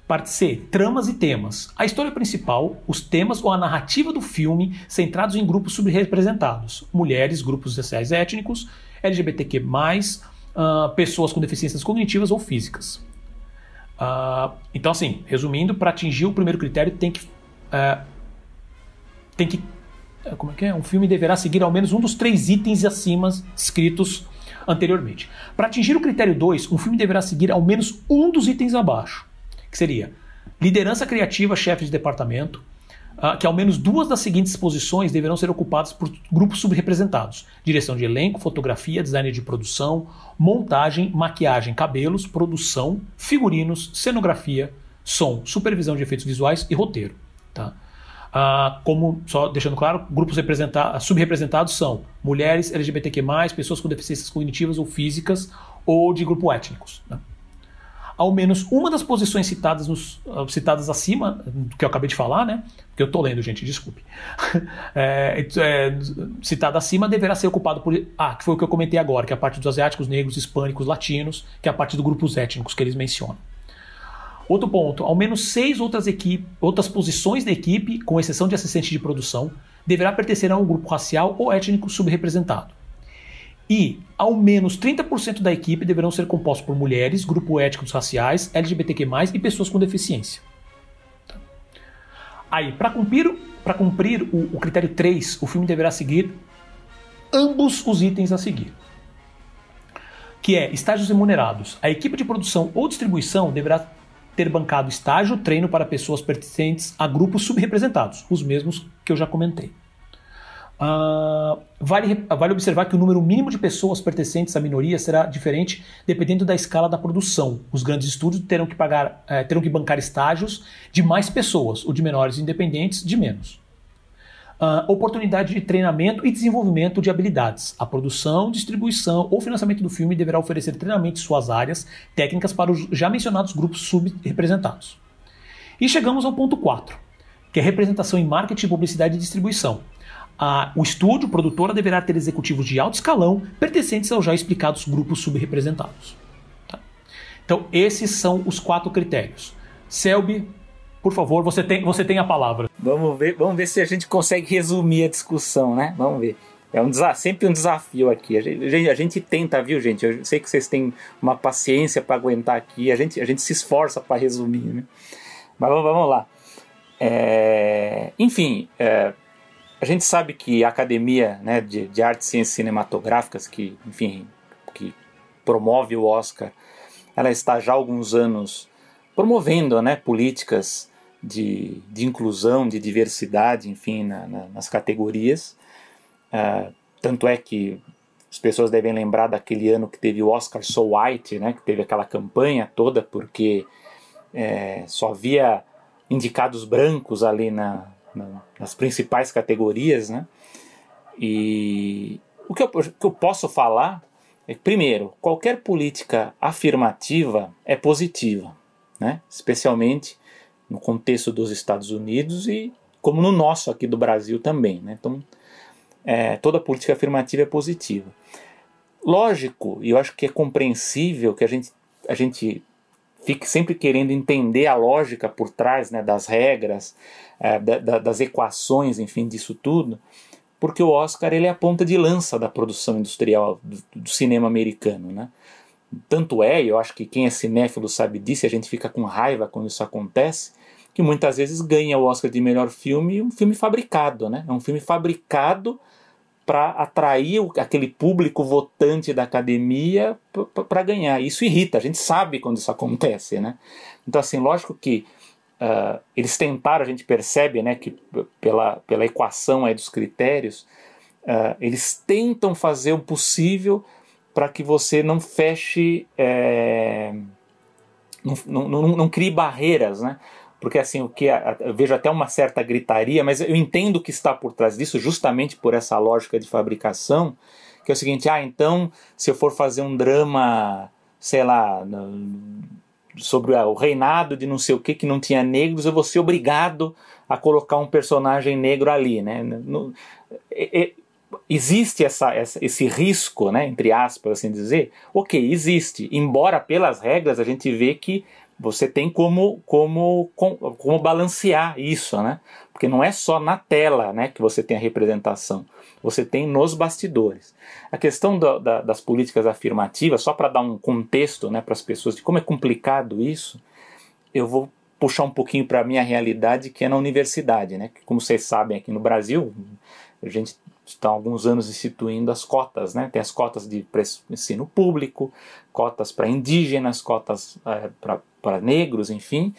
Parte C: tramas e temas. A história principal, os temas ou a narrativa do filme centrados em grupos subrepresentados: mulheres, grupos raciais étnicos, LGBTQ, uh, pessoas com deficiências cognitivas ou físicas. Uh, então, assim, resumindo, para atingir o primeiro critério, tem que. Uh, tem que. Como é que é? Um filme deverá seguir ao menos um dos três itens acima descritos anteriormente. Para atingir o critério 2, um filme deverá seguir ao menos um dos itens abaixo, que seria liderança criativa, chefe de departamento, uh, que ao menos duas das seguintes posições deverão ser ocupadas por grupos subrepresentados: direção de elenco, fotografia, design de produção, montagem, maquiagem, cabelos, produção, figurinos, cenografia, som, supervisão de efeitos visuais e roteiro. Tá? Ah, como, só deixando claro, grupos subrepresentados são mulheres, LGBTQ+, pessoas com deficiências cognitivas ou físicas ou de grupo étnicos. Né? Ao menos uma das posições citadas, nos, ah, citadas acima, que eu acabei de falar, né? Que eu estou lendo, gente, desculpe. é, é, citada acima deverá ser ocupado por. Ah, que foi o que eu comentei agora, que é a parte dos asiáticos, negros, hispânicos, latinos, que é a parte dos grupos étnicos que eles mencionam. Outro ponto, ao menos seis outras, equipe, outras posições da equipe, com exceção de assistente de produção, deverá pertencer a um grupo racial ou étnico subrepresentado. E ao menos 30% da equipe deverão ser compostos por mulheres, grupos étnicos raciais, LGBTQ+, e pessoas com deficiência. Tá. Aí, para cumprir, pra cumprir o, o critério 3, o filme deverá seguir ambos os itens a seguir que é estágios remunerados. A equipe de produção ou distribuição deverá ter bancado estágio, treino para pessoas pertencentes a grupos subrepresentados, os mesmos que eu já comentei. Uh, vale, vale observar que o número mínimo de pessoas pertencentes à minoria será diferente dependendo da escala da produção. Os grandes estúdios terão que, pagar, eh, terão que bancar estágios de mais pessoas, o de menores independentes de menos uh, oportunidade de treinamento e desenvolvimento de habilidades. A produção, distribuição ou financiamento do filme deverá oferecer treinamento em suas áreas técnicas para os já mencionados grupos subrepresentados. E chegamos ao ponto 4, que é representação em marketing, publicidade e distribuição. O estúdio, produtora, deverá ter executivos de alto escalão pertencentes aos já explicados grupos subrepresentados. Tá? Então, esses são os quatro critérios. Selby, por favor, você tem, você tem a palavra. Vamos ver, vamos ver se a gente consegue resumir a discussão, né? Vamos ver. É um sempre um desafio aqui. A gente, a gente, tenta, viu, gente? Eu sei que vocês têm uma paciência para aguentar aqui. A gente, a gente se esforça para resumir, né? Mas vamos, vamos lá. É, enfim, é, a gente sabe que a Academia né, de, de Artes e Ciências Cinematográficas, que, enfim, que promove o Oscar, ela está já há alguns anos promovendo né, políticas de, de inclusão, de diversidade, enfim, na, na, nas categorias. Uh, tanto é que as pessoas devem lembrar daquele ano que teve o Oscar So White, né, que teve aquela campanha toda, porque é, só havia indicados brancos ali na, na, nas principais categorias. Né? E o que eu, o que eu posso falar é que, primeiro, qualquer política afirmativa é positiva, né? especialmente no contexto dos Estados Unidos e como no nosso aqui do Brasil também. Né? Então, é, toda política afirmativa é positiva. Lógico, e eu acho que é compreensível que a gente, a gente fique sempre querendo entender a lógica por trás né, das regras, é, da, da, das equações, enfim, disso tudo, porque o Oscar ele é a ponta de lança da produção industrial do, do cinema americano. Né? Tanto é, eu acho que quem é cinéfilo sabe disso, a gente fica com raiva quando isso acontece, que muitas vezes ganha o Oscar de melhor filme um filme fabricado, né? É um filme fabricado para atrair aquele público votante da academia para ganhar. Isso irrita, a gente sabe quando isso acontece, né? Então, assim, lógico que uh, eles tentaram, a gente percebe, né, que pela, pela equação aí dos critérios, uh, eles tentam fazer o possível para que você não feche, é, não, não, não, não crie barreiras, né? Porque assim o que eu vejo até uma certa gritaria, mas eu entendo o que está por trás disso, justamente por essa lógica de fabricação, que é o seguinte: ah, então se eu for fazer um drama, sei lá, sobre o reinado de não sei o que que não tinha negros, eu vou ser obrigado a colocar um personagem negro ali, né? No, é, é, existe essa, essa, esse risco, né, entre aspas, assim dizer? Ok, existe. Embora pelas regras a gente vê que você tem como, como, como, balancear isso, né? Porque não é só na tela né, que você tem a representação, você tem nos bastidores. A questão do, da, das políticas afirmativas, só para dar um contexto né, para as pessoas de como é complicado isso, eu vou puxar um pouquinho para a minha realidade, que é na universidade. Né? Como vocês sabem, aqui no Brasil, a gente está há alguns anos instituindo as cotas, né? Tem as cotas de ensino público, cotas para indígenas, cotas é, para negros, enfim.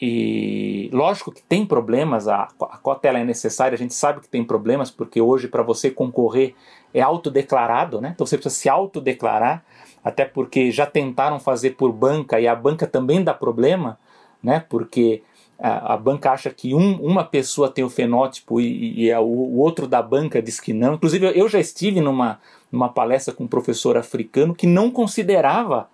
e lógico que tem problemas, a, a cota ela é necessária, a gente sabe que tem problemas, porque hoje para você concorrer é autodeclarado, né? Então você precisa se autodeclarar, até porque já tentaram fazer por banca e a banca também dá problema, né? Porque a, a banca acha que um, uma pessoa tem o fenótipo e, e a, o, o, outro da banca diz que não. Inclusive eu já estive numa, numa palestra com um professor africano que não considerava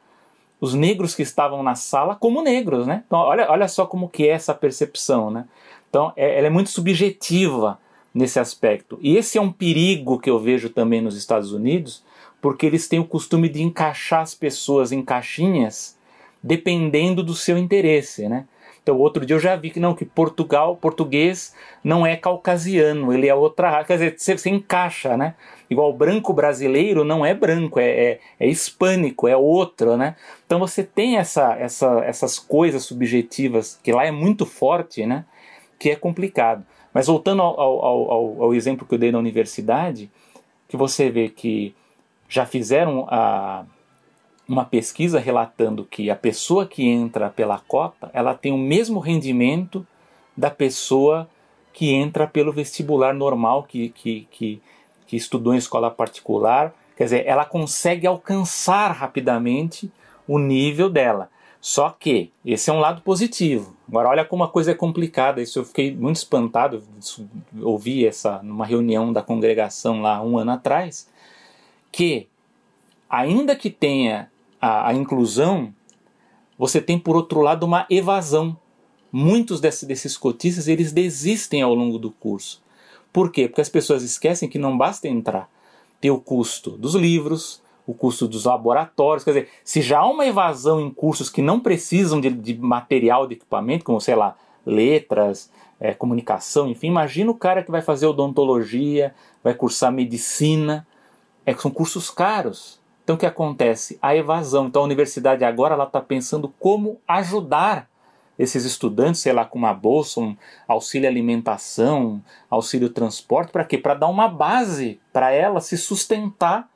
os negros que estavam na sala como negros, né? Então olha, olha só como que é essa percepção, né? Então é, ela é muito subjetiva nesse aspecto. E esse é um perigo que eu vejo também nos Estados Unidos, porque eles têm o costume de encaixar as pessoas em caixinhas dependendo do seu interesse, né? Então, outro dia eu já vi que não, que Portugal, português não é caucasiano, ele é outra raça. Quer dizer, você, você encaixa, né? Igual branco brasileiro não é branco, é, é, é, hispânico, é outro, né? Então você tem essa, essa, essas coisas subjetivas que lá é muito forte, né? Que é complicado. Mas voltando ao, ao, ao, ao exemplo que eu dei na universidade, que você vê que já fizeram a uma pesquisa relatando que a pessoa que entra pela cota, ela tem o mesmo rendimento da pessoa que entra pelo vestibular normal, que, que, que, que estudou em escola particular. Quer dizer, ela consegue alcançar rapidamente o nível dela. Só que esse é um lado positivo. Agora, olha como a coisa é complicada. Isso eu fiquei muito espantado. Ouvi essa numa reunião da congregação lá um ano atrás. Que, ainda que tenha a, a inclusão, você tem por outro lado uma evasão. Muitos desses, desses cotistas eles desistem ao longo do curso. Por quê? Porque as pessoas esquecem que não basta entrar, ter o custo dos livros, o custo dos laboratórios. Quer dizer, se já há uma evasão em cursos que não precisam de, de material, de equipamento, como sei lá, letras, é, comunicação, enfim, imagina o cara que vai fazer odontologia, vai cursar medicina. É são cursos caros. Então o que acontece? A evasão. Então a universidade agora ela está pensando como ajudar esses estudantes, sei lá, com uma bolsa, um auxílio alimentação, auxílio transporte, para quê? Para dar uma base para ela se sustentar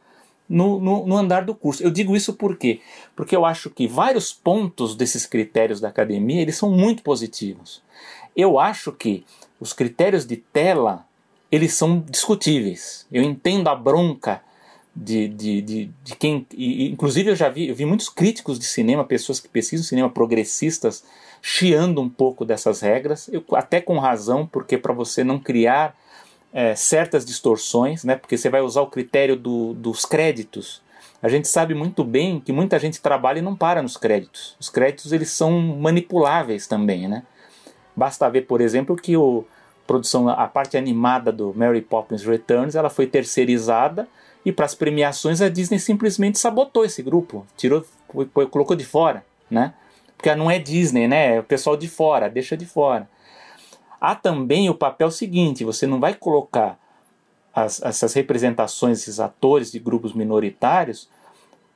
no, no, no, andar do curso. Eu digo isso por quê? Porque eu acho que vários pontos desses critérios da academia eles são muito positivos. Eu acho que os critérios de tela eles são discutíveis. Eu entendo a bronca de, de, de, de quem. E, inclusive, eu já vi, eu vi muitos críticos de cinema, pessoas que pesquisam cinema progressistas, chiando um pouco dessas regras, eu, até com razão, porque para você não criar é, certas distorções, né, porque você vai usar o critério do, dos créditos. A gente sabe muito bem que muita gente trabalha e não para nos créditos. Os créditos eles são manipuláveis também, né? Basta ver, por exemplo, que o produção, a parte animada do Mary Poppins Returns, ela foi terceirizada e para as premiações a Disney simplesmente sabotou esse grupo, tirou, colocou de fora, né? Porque não é Disney, né? É o pessoal de fora, deixa de fora. Há também o papel seguinte: você não vai colocar as, essas representações, esses atores de grupos minoritários,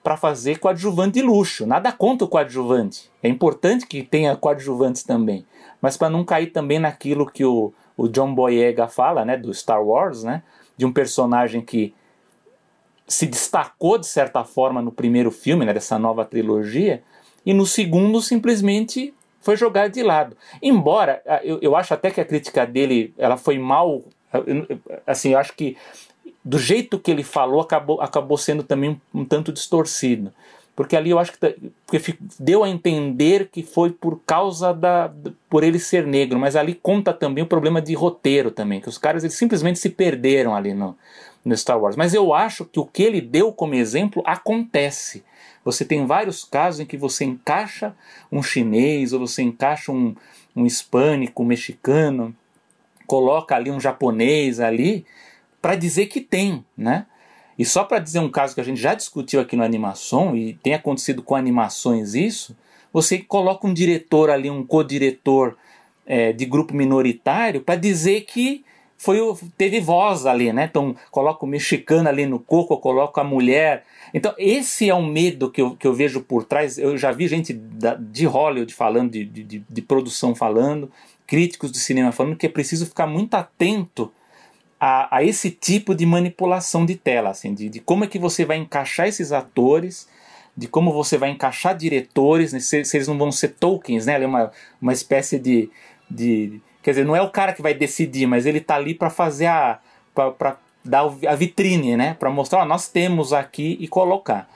para fazer coadjuvante de luxo. Nada contra o coadjuvante. É importante que tenha coadjuvantes também. Mas para não cair também naquilo que o, o John Boyega fala, né, do Star Wars, né, de um personagem que se destacou de certa forma no primeiro filme, né, dessa nova trilogia, e no segundo simplesmente foi jogado de lado. Embora ah, eu, eu acho até que a crítica dele ela foi mal, assim, eu acho que do jeito que ele falou acabou, acabou sendo também um, um tanto distorcido. Porque ali eu acho que porque deu a entender que foi por causa da por ele ser negro, mas ali conta também o problema de roteiro também, que os caras eles simplesmente se perderam ali no, no Star Wars. Mas eu acho que o que ele deu como exemplo acontece. Você tem vários casos em que você encaixa um chinês ou você encaixa um, um hispânico, um mexicano, coloca ali um japonês ali para dizer que tem, né? E só para dizer um caso que a gente já discutiu aqui no Animação e tem acontecido com animações isso, você coloca um diretor ali, um co-diretor é, de grupo minoritário para dizer que foi o, teve voz ali, né? Então coloca o mexicano ali no coco, coloca a mulher. Então esse é um medo que eu, que eu vejo por trás. Eu já vi gente da, de Hollywood falando, de, de, de produção falando, críticos de cinema falando que é preciso ficar muito atento a, a esse tipo de manipulação de tela, assim, de, de como é que você vai encaixar esses atores de como você vai encaixar diretores, né, se, se, eles não vão ser tokens, né? É uma, uma espécie de, de. Quer dizer, não é o cara que vai decidir, mas ele está ali para fazer a. para dar a vitrine, né? Para mostrar, ó, nós temos aqui e colocar.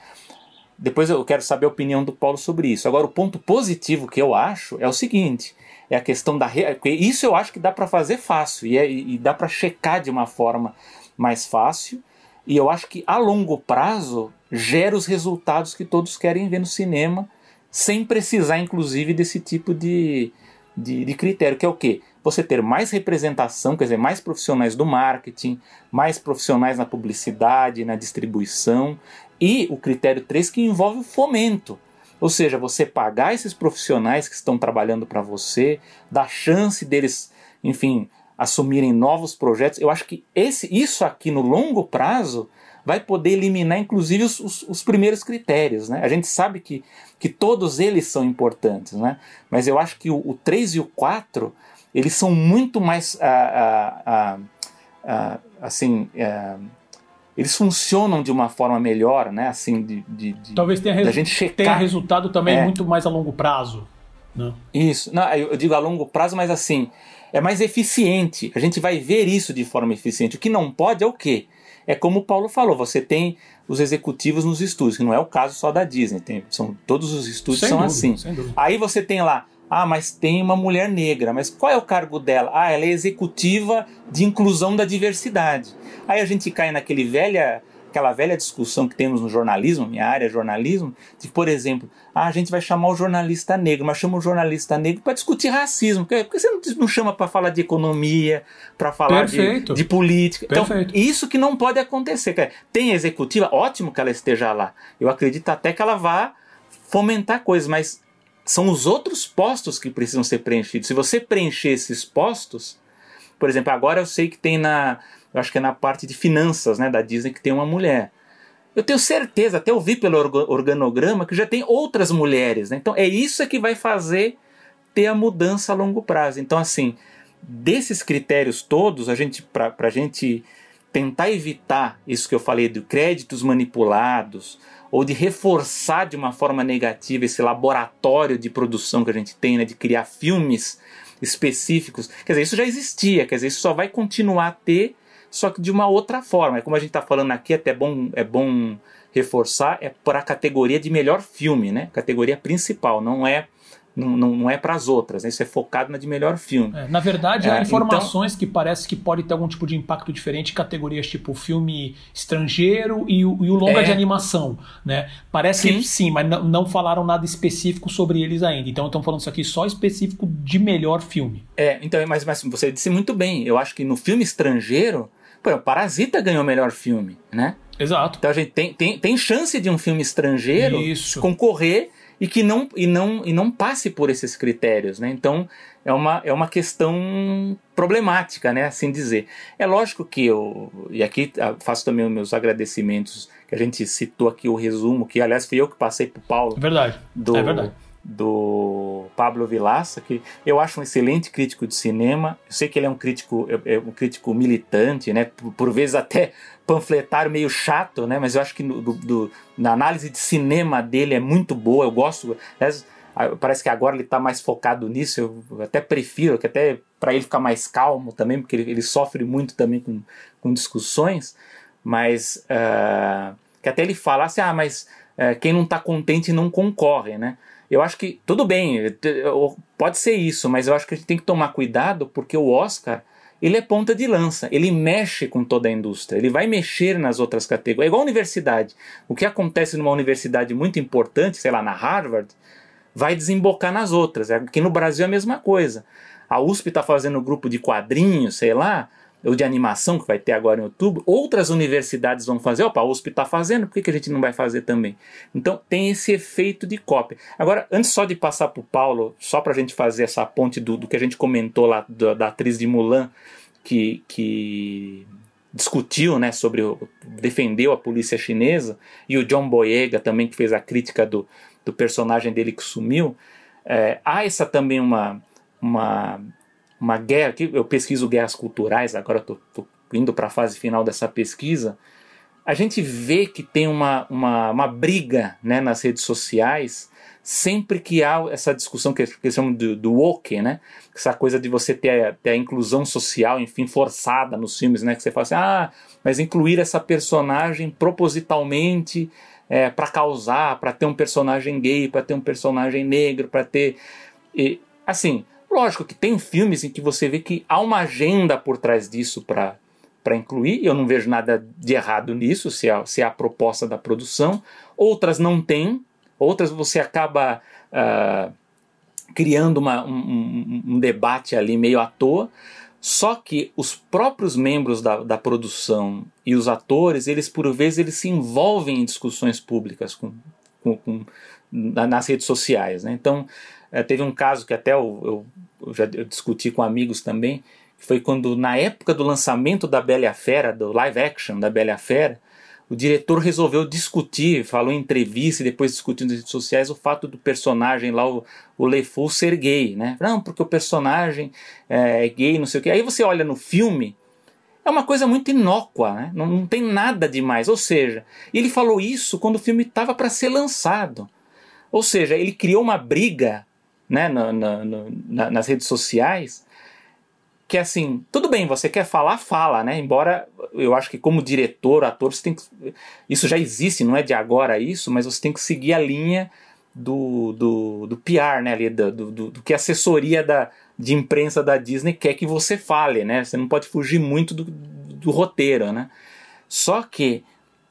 Depois eu quero saber a opinião do Paulo sobre isso. Agora, o ponto positivo que eu acho é o seguinte: é a questão da. Isso eu acho que dá para fazer fácil e, é, e dá para checar de uma forma mais fácil. E eu acho que a longo prazo gera os resultados que todos querem ver no cinema, sem precisar, inclusive, desse tipo de, de, de critério, que é o quê? Você ter mais representação, quer dizer, mais profissionais do marketing, mais profissionais na publicidade, na distribuição, e o critério 3 que envolve o fomento. Ou seja, você pagar esses profissionais que estão trabalhando para você, dar chance deles, enfim, assumirem novos projetos. Eu acho que esse, isso aqui no longo prazo vai poder eliminar, inclusive, os, os, os, primeiros critérios. Né? A gente sabe que, que todos eles são importantes, né? mas eu acho que o, o 3 e o 4 eles são muito mais ah, ah, ah, assim eh, eles funcionam de uma forma melhor, né? Assim, de, de, de talvez tenha, resu gente checar. tenha resultado também é. muito mais a longo prazo. Né? Isso, não, eu digo a longo prazo, mas assim é mais eficiente. A gente vai ver isso de forma eficiente. O que não pode é o quê? É como o Paulo falou, você tem os executivos nos estúdios, que não é o caso só da Disney. Tem, são, todos os estúdios sem são dúvida, assim. Aí você tem lá ah, mas tem uma mulher negra. Mas qual é o cargo dela? Ah, ela é executiva de inclusão da diversidade. Aí a gente cai naquele velha, aquela velha discussão que temos no jornalismo, minha área é jornalismo, de, por exemplo, ah, a gente vai chamar o jornalista negro, mas chama o jornalista negro para discutir racismo. Por que você não chama para falar de economia, para falar de, de, política? Então, Perfeito. Então, isso que não pode acontecer. Tem executiva, ótimo que ela esteja lá. Eu acredito até que ela vá fomentar coisas, mas são os outros postos que precisam ser preenchidos. Se você preencher esses postos, por exemplo, agora eu sei que tem na, acho que é na parte de finanças, né, da Disney que tem uma mulher. Eu tenho certeza, até eu vi pelo organograma que já tem outras mulheres, né? Então é isso que vai fazer ter a mudança a longo prazo. Então assim, desses critérios todos, a gente para a gente tentar evitar isso que eu falei de créditos manipulados, ou de reforçar de uma forma negativa esse laboratório de produção que a gente tem, né, de criar filmes específicos. Quer dizer, isso já existia, quer dizer, isso só vai continuar a ter, só que de uma outra forma. É como a gente está falando aqui, até bom, é bom reforçar, é para a categoria de melhor filme, né? Categoria principal, não é não, não, não é para as outras, né? isso é focado na de melhor filme. É, na verdade, há é, informações então... que parece que pode ter algum tipo de impacto diferente em categorias tipo filme estrangeiro e o, e o longa é. de animação. Né? Parece sim. sim, mas não, não falaram nada específico sobre eles ainda. Então estão falando isso aqui só específico de melhor filme. É, então, mas, mas você disse muito bem. Eu acho que no filme estrangeiro, pô, Parasita ganhou melhor filme, né? Exato. Então a gente tem, tem, tem chance de um filme estrangeiro Isso. concorrer e que não, e não, e não passe por esses critérios. Né? Então é uma, é uma questão problemática, né? assim dizer. É lógico que eu, e aqui ah, faço também os meus agradecimentos, que a gente citou aqui o resumo, que aliás fui eu que passei para o Paulo. Verdade. Do, é verdade. Do Pablo Vilaça, que eu acho um excelente crítico de cinema. Eu sei que ele é um crítico, é, é um crítico militante, né? Por, por vezes até panfletário meio chato, né? Mas eu acho que no, do, do, na análise de cinema dele é muito boa. Eu gosto. Parece que agora ele está mais focado nisso. Eu até prefiro, que até para ele ficar mais calmo também, porque ele, ele sofre muito também com, com discussões. Mas uh, que até ele falasse, ah, mas uh, quem não está contente não concorre, né? Eu acho que tudo bem, pode ser isso, mas eu acho que a gente tem que tomar cuidado porque o Oscar ele é ponta de lança, ele mexe com toda a indústria, ele vai mexer nas outras categorias. É igual a universidade. O que acontece numa universidade muito importante, sei lá, na Harvard, vai desembocar nas outras. Aqui no Brasil é a mesma coisa. A USP está fazendo grupo de quadrinhos, sei lá, ou de animação que vai ter agora em outubro, outras universidades vão fazer. Opa, a USP está fazendo, por que, que a gente não vai fazer também? Então tem esse efeito de cópia. Agora, antes só de passar para o Paulo, só para a gente fazer essa ponte do, do que a gente comentou lá da, da atriz de Mulan, que, que discutiu né, sobre o, defendeu a polícia chinesa, e o John Boyega também, que fez a crítica do, do personagem dele que sumiu. É, há essa também uma, uma uma guerra, que eu pesquiso guerras culturais, agora estou indo para a fase final dessa pesquisa, a gente vê que tem uma, uma, uma briga né, nas redes sociais sempre que há essa discussão que, eles chamam do, do woke, né? Essa coisa de você ter, ter a inclusão social, enfim, forçada nos filmes, né? Que você fala assim, ah, mas incluir essa personagem propositalmente é, para causar, para ter um personagem gay, para ter um personagem negro, para ter. E, assim, lógico que tem filmes em que você vê que há uma agenda por trás disso para para incluir, eu não vejo nada de errado nisso, se é, se é a proposta da produção. Outras não tem, outras você acaba uh, criando uma, um, um, debate ali meio à toa. Só que os próprios membros da, da produção e os atores, eles por vezes eles se envolvem em discussões públicas com, com, com nas redes sociais. Né? Então, eh, teve um caso que até eu, eu já eu discuti com amigos também, foi quando, na época do lançamento da Bela e a Fera, do live action da Bela e a Fera, o diretor resolveu discutir, falou em entrevista e depois discutiu nas redes sociais o fato do personagem lá, o, o LeFou, ser gay, né? Não, porque o personagem é, é gay, não sei o que. Aí você olha no filme, é uma coisa muito inócua, né? não, não tem nada demais. Ou seja, ele falou isso quando o filme estava para ser lançado. Ou seja, ele criou uma briga né, na, na, na, nas redes sociais que assim, tudo bem, você quer falar, fala, né? Embora eu acho que como diretor, ator, você tem que. Isso já existe, não é de agora isso, mas você tem que seguir a linha do, do, do PR, né? Ali, do, do, do que a assessoria da, de imprensa da Disney quer que você fale, né? Você não pode fugir muito do, do roteiro, né? Só que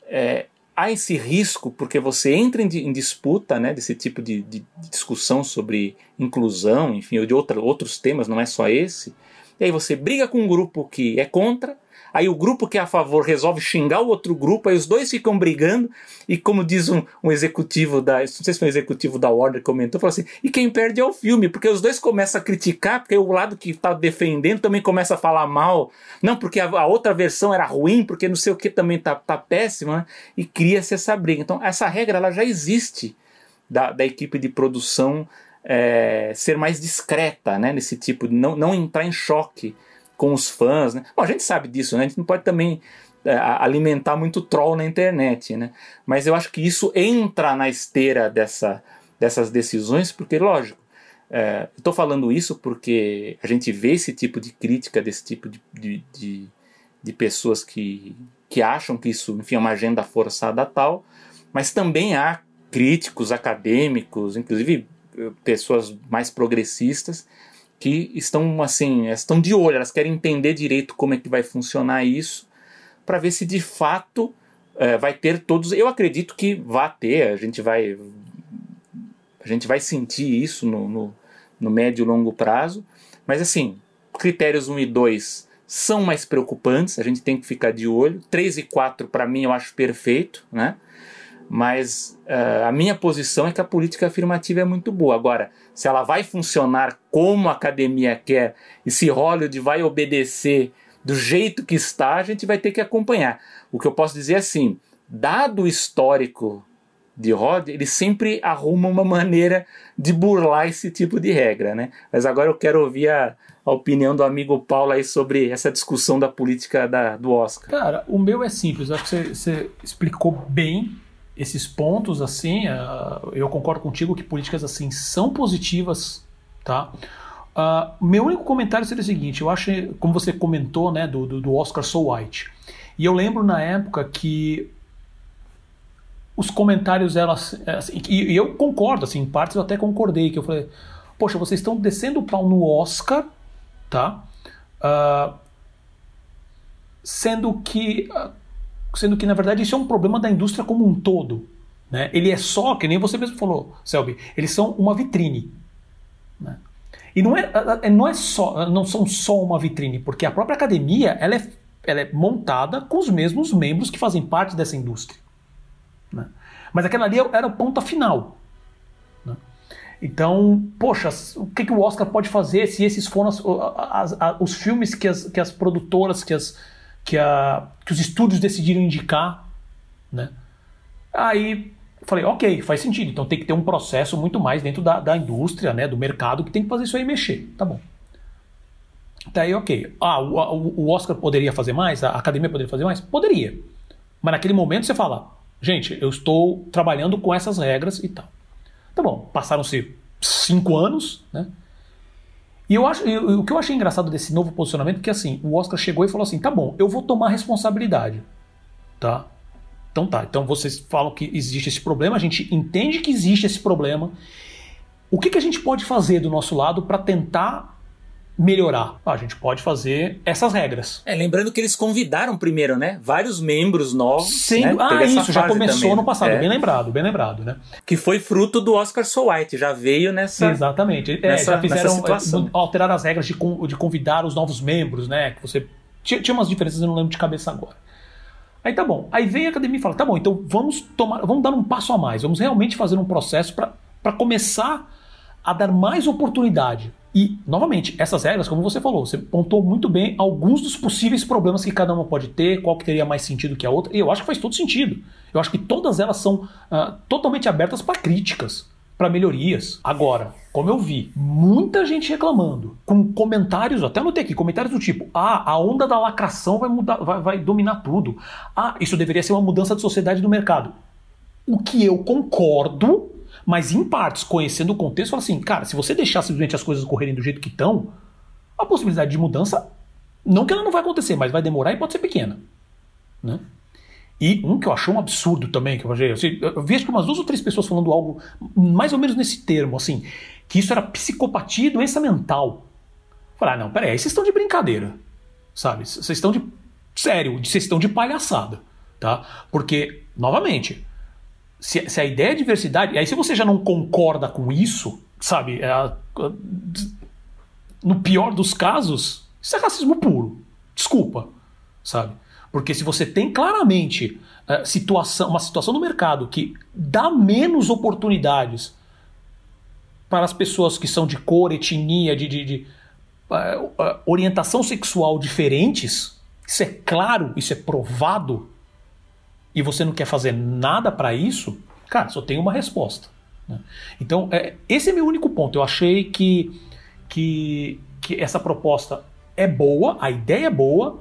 é, há esse risco porque você entra em, em disputa, né? Desse tipo de, de, discussão sobre inclusão, enfim, ou de outra, outros temas, não é só esse e aí você briga com um grupo que é contra, aí o grupo que é a favor resolve xingar o outro grupo, aí os dois ficam brigando, e como diz um, um executivo da. Não sei se foi um executivo da Warner comentou, falou assim: e quem perde é o filme, porque os dois começam a criticar, porque o lado que está defendendo também começa a falar mal. Não, porque a, a, outra versão era ruim, porque não sei o que também tá, tá péssima, né? e cria-se essa briga. Então, essa regra ela já existe da, da equipe de produção é, ser mais discreta né, nesse tipo, de não, não entrar em choque com os fãs. Né? Bom, a gente sabe disso, né? a gente não pode também é, alimentar muito troll na internet, né? mas eu acho que isso entra na esteira dessa, dessas decisões, porque, lógico, é, estou falando isso porque a gente vê esse tipo de crítica desse tipo de, de, de, de pessoas que, que acham que isso enfim, é uma agenda forçada tal, mas também há críticos acadêmicos, inclusive pessoas mais progressistas que estão assim, estão de olho, elas querem entender direito como é que vai funcionar isso, para ver se de fato é, vai ter todos. Eu acredito que vai ter, a gente vai a gente vai sentir isso no, no, no médio e longo prazo, mas assim, critérios 1 e 2 são mais preocupantes, a gente tem que ficar de olho. 3 e 4 para mim eu acho perfeito, né? Mas uh, a minha posição é que a política afirmativa é muito boa. Agora, se ela vai funcionar como a academia quer e se Hollywood vai obedecer do jeito que está, a gente vai ter que acompanhar. O que eu posso dizer é assim, dado o histórico de Rod, ele sempre arruma uma maneira de burlar esse tipo de regra, né? Mas agora eu quero ouvir a, a opinião do amigo Paulo aí sobre essa discussão da política da, do Oscar. Cara, o meu é simples, acho que você, você explicou bem esses pontos, assim, uh, eu concordo contigo que políticas assim são positivas, tá? Uh, meu único comentário seria o seguinte: eu acho, como você comentou, né, do, do, Oscar So White, e eu lembro na época que os comentários eram assim, e, eu concordo, assim, em partes eu até concordei, que eu falei, poxa, vocês estão descendo o pau no Oscar, tá? Uh, sendo que sendo que na verdade isso é um problema da indústria como um todo. Né? Ele é só, que nem você mesmo falou, Selby, eles são uma vitrine. Né? E não, é, é, não, é só, não são só uma vitrine, porque a própria academia ela é, ela é montada com os mesmos membros que fazem parte dessa indústria. Né? Mas aquela ali era o ponto final. Né? Então, poxa, o que, que o Oscar pode fazer se esses foram as, as, as, os filmes que as, que as produtoras, que as, que, a, que os estúdios decidiram indicar, né? Aí falei, ok, faz sentido. Então tem que ter um processo muito mais dentro da, da indústria, né, do mercado, que tem que fazer isso aí mexer. Tá bom. Tá aí, ok. Ah, o, o Oscar poderia fazer mais? A academia poderia fazer mais? Poderia. Mas naquele momento você fala, gente, eu estou trabalhando com essas regras e tal. Tá bom, passaram-se cinco anos, né? E eu acho, eu, o que eu achei engraçado desse novo posicionamento é que assim, o Oscar chegou e falou assim: tá bom, eu vou tomar responsabilidade. Tá? Então tá, então vocês falam que existe esse problema, a gente entende que existe esse problema. O que, que a gente pode fazer do nosso lado para tentar melhorar? A gente pode fazer essas regras. É, lembrando que eles convidaram primeiro, né? Vários membros novos. Sim, né? ah, isso já começou também, no passado, é. bem lembrado, bem lembrado, né? Que foi fruto do Oscar So White, já veio nessa. Exatamente. É, nessa- já fizeram situação. alterar as regras de, de convidar os novos membros, né? Que você tinha, tinha umas diferenças, eu não lembro de cabeça agora. Aí tá bom. Aí vem a academia e fala: tá bom, então vamos tomar, vamos dar um passo a mais, vamos realmente fazer um processo para começar a dar mais oportunidade. E, novamente, essas regras, como você falou, você pontou muito bem alguns dos possíveis problemas que cada uma pode ter, qual que teria mais sentido que a outra, e eu acho que faz todo sentido. Eu acho que todas elas são ah, totalmente abertas para críticas, para melhorias. Agora, como eu vi, muita gente reclamando, com comentários, até anotei aqui, comentários do tipo: ah, a onda da lacração vai, mudar, vai, vai dominar tudo. Ah, isso deveria ser uma mudança de sociedade no mercado. O que eu concordo, mas em partes, conhecendo o contexto, falo assim, cara, se você deixar simplesmente as coisas correrem do jeito que estão, a possibilidade de mudança, não que ela não vai acontecer, mas vai demorar e pode ser pequena. Né? E um que eu achei um absurdo também, que eu achei, assim, eu acho que umas duas ou três pessoas falando algo mais ou menos nesse termo, assim, que isso era psicopatia e doença mental. Falei, ah, não, peraí, aí vocês estão de brincadeira, sabe? Vocês estão de sério, vocês estão de palhaçada, tá? Porque, novamente, se, se a ideia é diversidade, aí se você já não concorda com isso, sabe, é no pior dos casos, isso é racismo puro. Desculpa, sabe? Porque se você tem claramente eh, situação, uma situação no mercado que dá menos oportunidades para as pessoas que são de cor, etnia, de, de- de, eh, orientação sexual diferentes, isso é claro, isso é provado, e você não quer fazer nada para isso, cara, só tem uma resposta. né? Então, é, esse é meu único ponto. Eu achei que, que, que essa proposta é boa, a ideia é boa,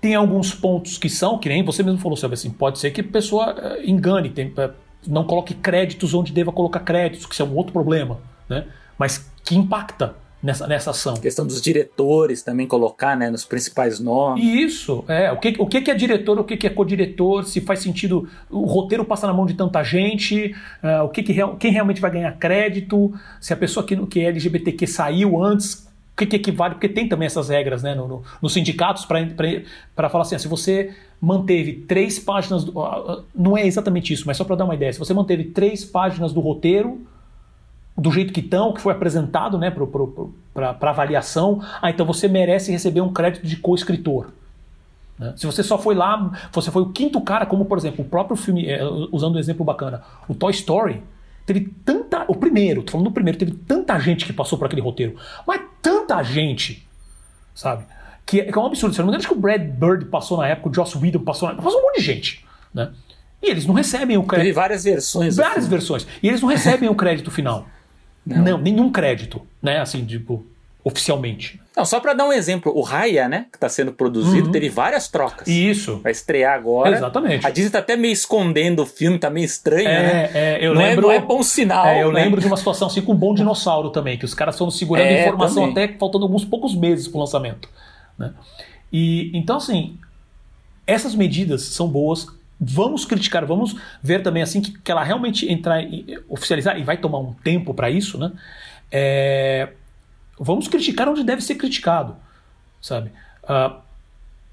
tem alguns pontos que são, que nem você mesmo falou, sabe assim, pode ser que a pessoa eh, engane, tem, eh, não coloque créditos onde deva colocar créditos, que isso é um outro problema, né? mas que impacta nessa, nessa ação. questão dos diretores também colocar, né, nos principais nomes. Isso, é. O que, o que é diretor, o que, é co-diretor, se faz sentido o roteiro passa na mão de tanta gente, ah, o que, que real- quem realmente vai ganhar crédito, se a pessoa que, que é LGBTQ saiu antes, o que, que equivale, porque tem também essas regras né, no, no- nos sindicatos para falar assim, ah, se você manteve três páginas, do, ah, ah, não é exatamente isso, mas só para dar uma ideia, se você manteve três páginas do roteiro, do jeito que estão, que foi apresentado né, para avaliação, ah, então você merece receber um crédito de co-escritor. né? Se você só foi lá, você foi o quinto cara, como por exemplo, o próprio filme, eh, usando um exemplo bacana, o Toy Story, teve tanta. O primeiro, tô falando do primeiro, teve tanta gente que passou por aquele roteiro, mas tanta gente, sabe? Que, é- que é um absurdo. Se eu não me engano, acho que o Brad Bird passou na época, o Joss Whedon passou na época, passou um monte de gente, né? E eles não recebem o crédito. Teve várias versões. Várias filme. versões. E eles não recebem o crédito final. Não. nenhum crédito, né? Assim, tipo, oficialmente. Não, só pra dar um exemplo, o Raya, né, que tá sendo produzido, Uhum. teve várias trocas. Isso. Vai estrear agora. Exatamente. A Disney tá até meio escondendo o filme, tá meio estranho, né? É, é, eu não, lembro. é, não é bom sinal. É, eu né? lembro de uma situação assim com um bom dinossauro também, que os caras foram segurando É, informação também. até faltando alguns poucos meses pro lançamento. Né? E então assim, essas medidas são boas. Vamos criticar, vamos ver também assim que, que ela realmente entrar e oficializar e vai tomar um tempo para isso, né? É, vamos criticar onde deve ser criticado, sabe? Ah,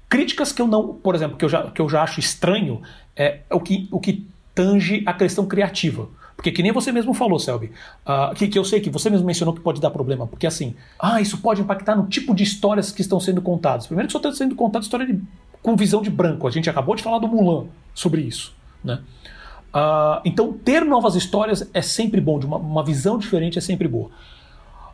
críticas que eu não, por exemplo, que eu já, que eu já acho estranho é o que, o que tange a questão criativa. Porque que nem você mesmo falou, Selby, ah, que, que eu sei que você mesmo mencionou que pode dar problema, porque assim, ah, isso pode impactar no tipo de histórias que estão sendo contadas. Primeiro que só está sendo contada história de- com visão de branco. A gente acabou de falar do Mulan sobre isso, né? Ah, então, ter novas histórias é sempre bom, de uma, uma visão diferente é sempre boa.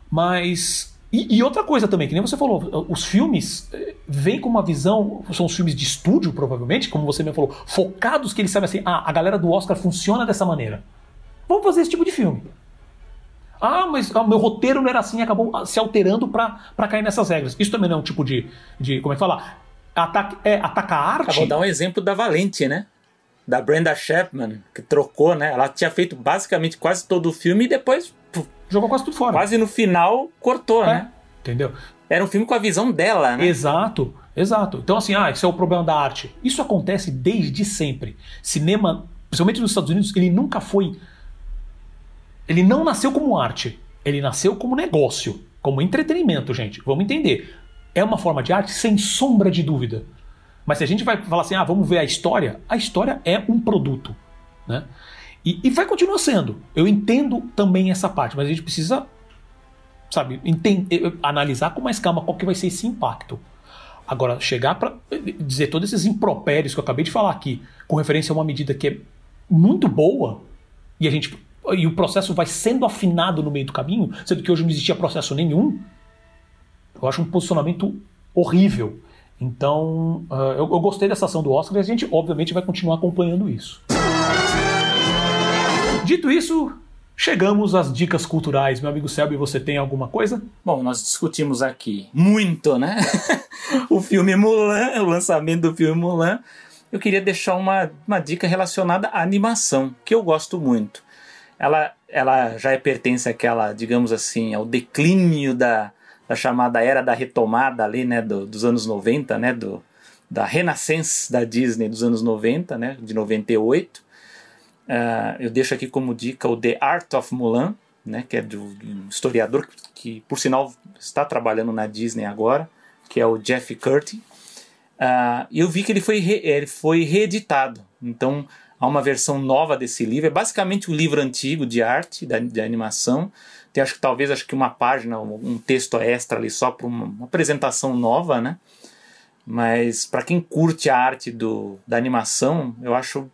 Mas. E, e outra coisa também, que nem você falou, os filmes eh, vêm com uma visão, são os filmes de estúdio, provavelmente, como você mesmo falou, focados que eles sabem assim, ah, a galera do Oscar funciona dessa maneira. Vamos fazer esse tipo de filme. Ah, mas o meu roteiro não era assim, acabou se alterando para cair nessas regras. Isso também não é um tipo de. de como é que fala? Ataque, é, ataca a arte. Vou dar um exemplo da Valente, né? Da Brenda Chapman, que trocou, né? Ela tinha feito basicamente quase todo o filme e depois. Puf, Jogou quase tudo fora. Quase no final cortou, é, né? Entendeu? Era um filme com a visão dela, né? Exato, exato. Então, assim, ah, esse é o problema da arte. Isso acontece desde sempre. Cinema, principalmente nos Estados Unidos, ele nunca foi. Ele não nasceu como arte. Ele nasceu como negócio, como entretenimento, gente. Vamos entender. É uma forma de arte sem sombra de dúvida. Mas se a gente vai falar assim, ah, vamos ver a história, a história é um produto. Né? E, e vai continuar sendo. Eu entendo também essa parte, mas a gente precisa, sabe, entender, analisar com mais calma qual que vai ser esse impacto. Agora, chegar para dizer todos esses impropérios que eu acabei de falar aqui, com referência a uma medida que é muito boa, e a gente e o processo vai sendo afinado no meio do caminho, sendo que hoje não existia processo nenhum, eu acho um posicionamento horrível. Então, uh, eu, eu, gostei dessa ação do Oscar e a gente, obviamente, vai continuar acompanhando isso. Dito isso, chegamos às dicas culturais. Meu amigo Selby, você tem alguma coisa? Bom, nós discutimos aqui muito, né? o filme Mulan, o lançamento do filme Mulan. Eu queria deixar uma, uma dica relacionada à animação, que eu gosto muito. Ela, ela já pertence àquela, digamos assim, ao declínio da, da chamada era da retomada ali, né, do, dos anos 90, né, do, da Renaissance da Disney dos anos 90, né, de 98. Uh, ah, eu deixo aqui como dica o The Art of Mulan, né, que é do, do historiador que, por sinal, está trabalhando na Disney agora, que é o Jeff Curtin. Uh, eu vi que ele foi, re, ele foi reeditado. Então, há uma versão nova desse livro. É basicamente um livro antigo de arte, de, de animação, tem acho que talvez acho que uma página, um texto extra ali só para uma, uma, apresentação nova, né? Mas para quem curte a arte do, da animação, eu acho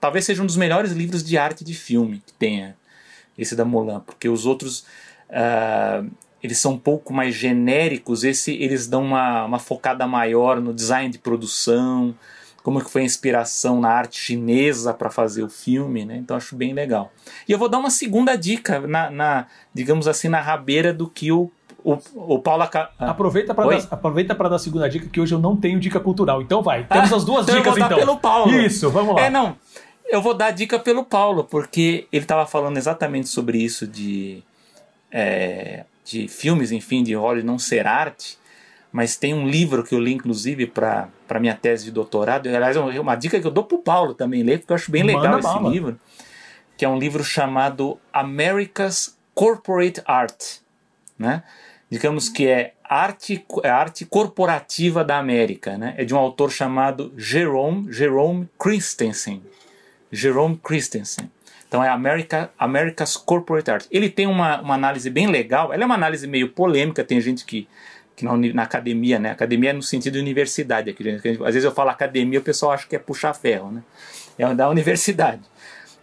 talvez seja um dos melhores livros de arte de filme que tenha esse da Molan, porque os outros uh, eles são um pouco mais genéricos, esse eles dão uma, uma focada maior no design de produção, como que foi a inspiração na arte chinesa para fazer o filme, né? Então acho bem legal. E eu vou dar uma segunda dica, na, na digamos assim, na rabeira do que o o, o Paulo ah. aproveita para dar, aproveita para dar a segunda dica que hoje eu não tenho dica cultural. Então vai, temos as duas então dicas eu vou então. Dar pelo Paulo. Isso, vamos lá. É não, eu vou dar a dica pelo Paulo porque ele estava falando exatamente sobre isso de é, de filmes, enfim, de Hollywood não ser arte mas tem um livro que eu li, inclusive, para minha tese de doutorado. Aliás, é uma dica que eu dou para o Paulo também ler, porque eu acho bem legal Manda esse bala. livro, que é um livro chamado America's Corporate Art. Né? Digamos que é arte, é arte corporativa da América. Né? É de um autor chamado Jerome, Jerome Christensen. Jerome Christensen. Então é America, America's Corporate Art. Ele tem uma, uma análise bem legal. Ela é uma análise meio polêmica, tem gente que que na, na, academia, né? Academia é no sentido de universidade. Aqui, às vezes eu falo academia, o pessoal acha que é puxar ferro, né? É da universidade.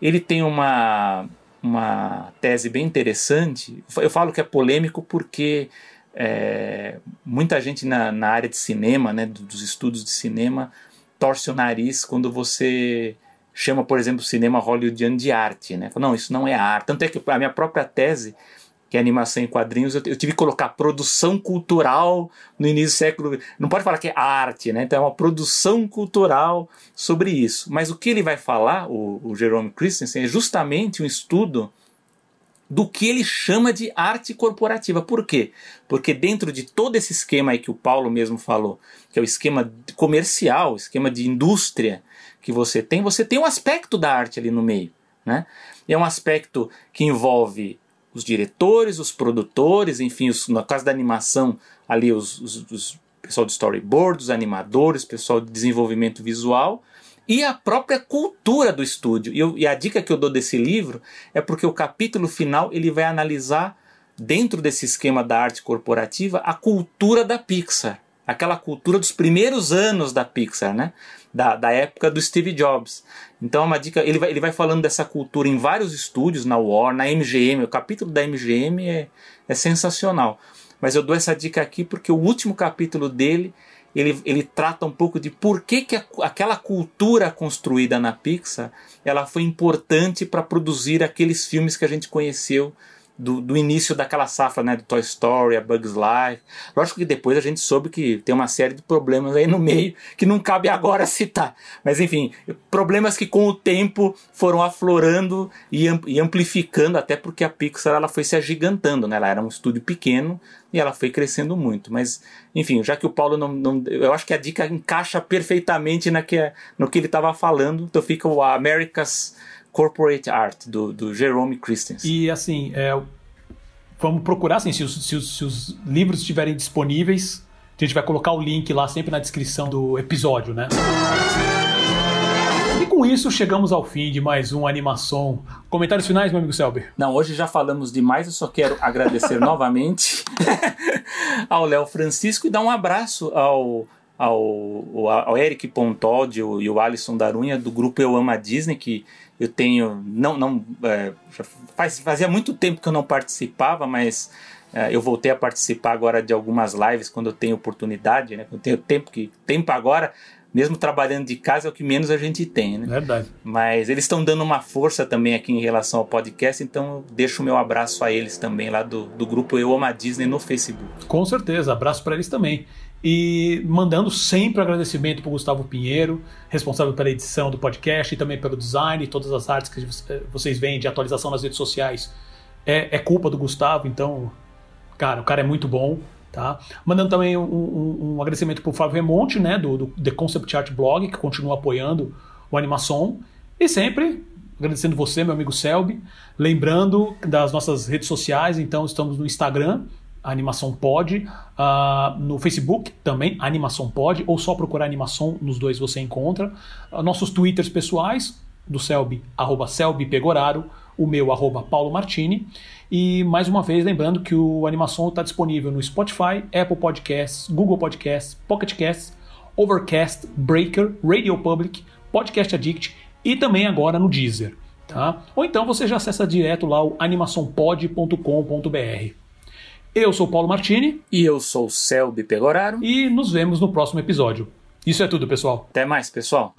Ele tem uma, uma tese bem interessante. Eu falo que é polêmico porque é, muita gente na, na área de cinema, né, dos estudos de cinema, torce o nariz quando você chama, por exemplo, cinema hollywoodiano de arte. Né? Não, isso não é arte. Tanto é que a minha própria tese que é animação em quadrinhos, eu, tive que colocar produção cultural no início do século. Não pode falar que é arte, né? Então é uma produção cultural sobre isso. Mas o que ele vai falar, o, o Jerome Christensen, é justamente um estudo do que ele chama de arte corporativa. Por quê? Porque dentro de todo esse esquema aí que o Paulo mesmo falou, que é o esquema comercial, esquema de indústria que você tem, você tem um aspecto da arte ali no meio. Né? É um aspecto que envolve os diretores, os produtores, enfim, os, no caso da animação, ali os, os, os pessoal do storyboard, os animadores, pessoal de desenvolvimento visual e a própria cultura do estúdio. E, eu, e, a dica que eu dou desse livro é porque o capítulo final ele vai analisar dentro desse esquema da arte corporativa a cultura da Pixar, aquela cultura dos primeiros anos da Pixar, né? Da, da época do Steve Jobs. Então é uma dica, ele vai, ele vai falando dessa cultura em vários estúdios, na War, na MGM, o capítulo da MGM é, é sensacional. Mas eu dou essa dica aqui porque o último capítulo dele, ele, ele trata um pouco de por que, que a, aquela cultura construída na Pixar ela foi importante para produzir aqueles filmes que a gente conheceu do, do, início daquela safra, né, do Toy Story, a Bugs Life. Lógico que depois a gente soube que tem uma série de problemas aí no meio que não cabe agora citar. Mas enfim, problemas que com o tempo foram aflorando e, amplificando, até porque a Pixar ela foi se agigantando, né? Ela era um estúdio pequeno e ela foi crescendo muito. Mas, enfim, já que o Paulo não. não eu acho que a dica encaixa perfeitamente na que, no que ele estava falando, então fica o America's Corporate Art, do, do Jerome Christensen. E assim, é, vamos procurar, assim, se os, se, os, se os livros estiverem disponíveis, a gente vai colocar o link lá sempre na descrição do episódio, né? E com isso chegamos ao fim de mais um Animação. Comentários finais, meu amigo Selber? Não, hoje já falamos demais, eu só quero agradecer novamente ao Léo Francisco e dar um abraço ao ao, ao Eric Pontod e o Alisson Darunha do grupo Eu Amo a Disney, que eu tenho. não, não é, faz, Fazia muito tempo que eu não participava, mas é, eu voltei a participar agora de algumas lives quando eu tenho oportunidade, né? Quando eu tenho tempo, que tempo agora, mesmo trabalhando de casa, é o que menos a gente tem, né? Verdade. Mas eles estão dando uma força também aqui em relação ao podcast, então deixo o meu abraço a eles também lá do, do grupo Eu Amo a Disney no Facebook. Com certeza, abraço para eles também e mandando sempre agradecimento para o Gustavo Pinheiro, responsável pela edição do podcast e também pelo design, todas as artes que vocês veem de atualização nas redes sociais. É, é culpa do Gustavo, então, cara, o cara é muito bom, tá? Mandando também um, um, um agradecimento para o Flávio Remonte, né, do, do The Concept Art Blog, que continua apoiando o Animação, e sempre agradecendo você, meu amigo Selby, lembrando das nossas redes sociais, então estamos no Instagram, Animação Pod, uh, no Facebook também, Animação Pod, ou só procurar Animação, nos dois você encontra. Uh, nossos twitters pessoais, do Selby, arroba Selby Pegoraro, o meu, arroba Paulo Martini. E mais uma vez, lembrando que o Animação está disponível no Spotify, Apple Podcasts, Google Podcasts, Pocket Casts, Overcast, Breaker, Radio Public, Podcast Addict e também agora no Deezer. Tá? Ou então você já acessa direto lá o animaçãopod.com.br. Eu sou Paulo Martini. E eu sou Selby Pegoraro. E nos vemos no próximo episódio. Isso é tudo, pessoal. Até mais, pessoal.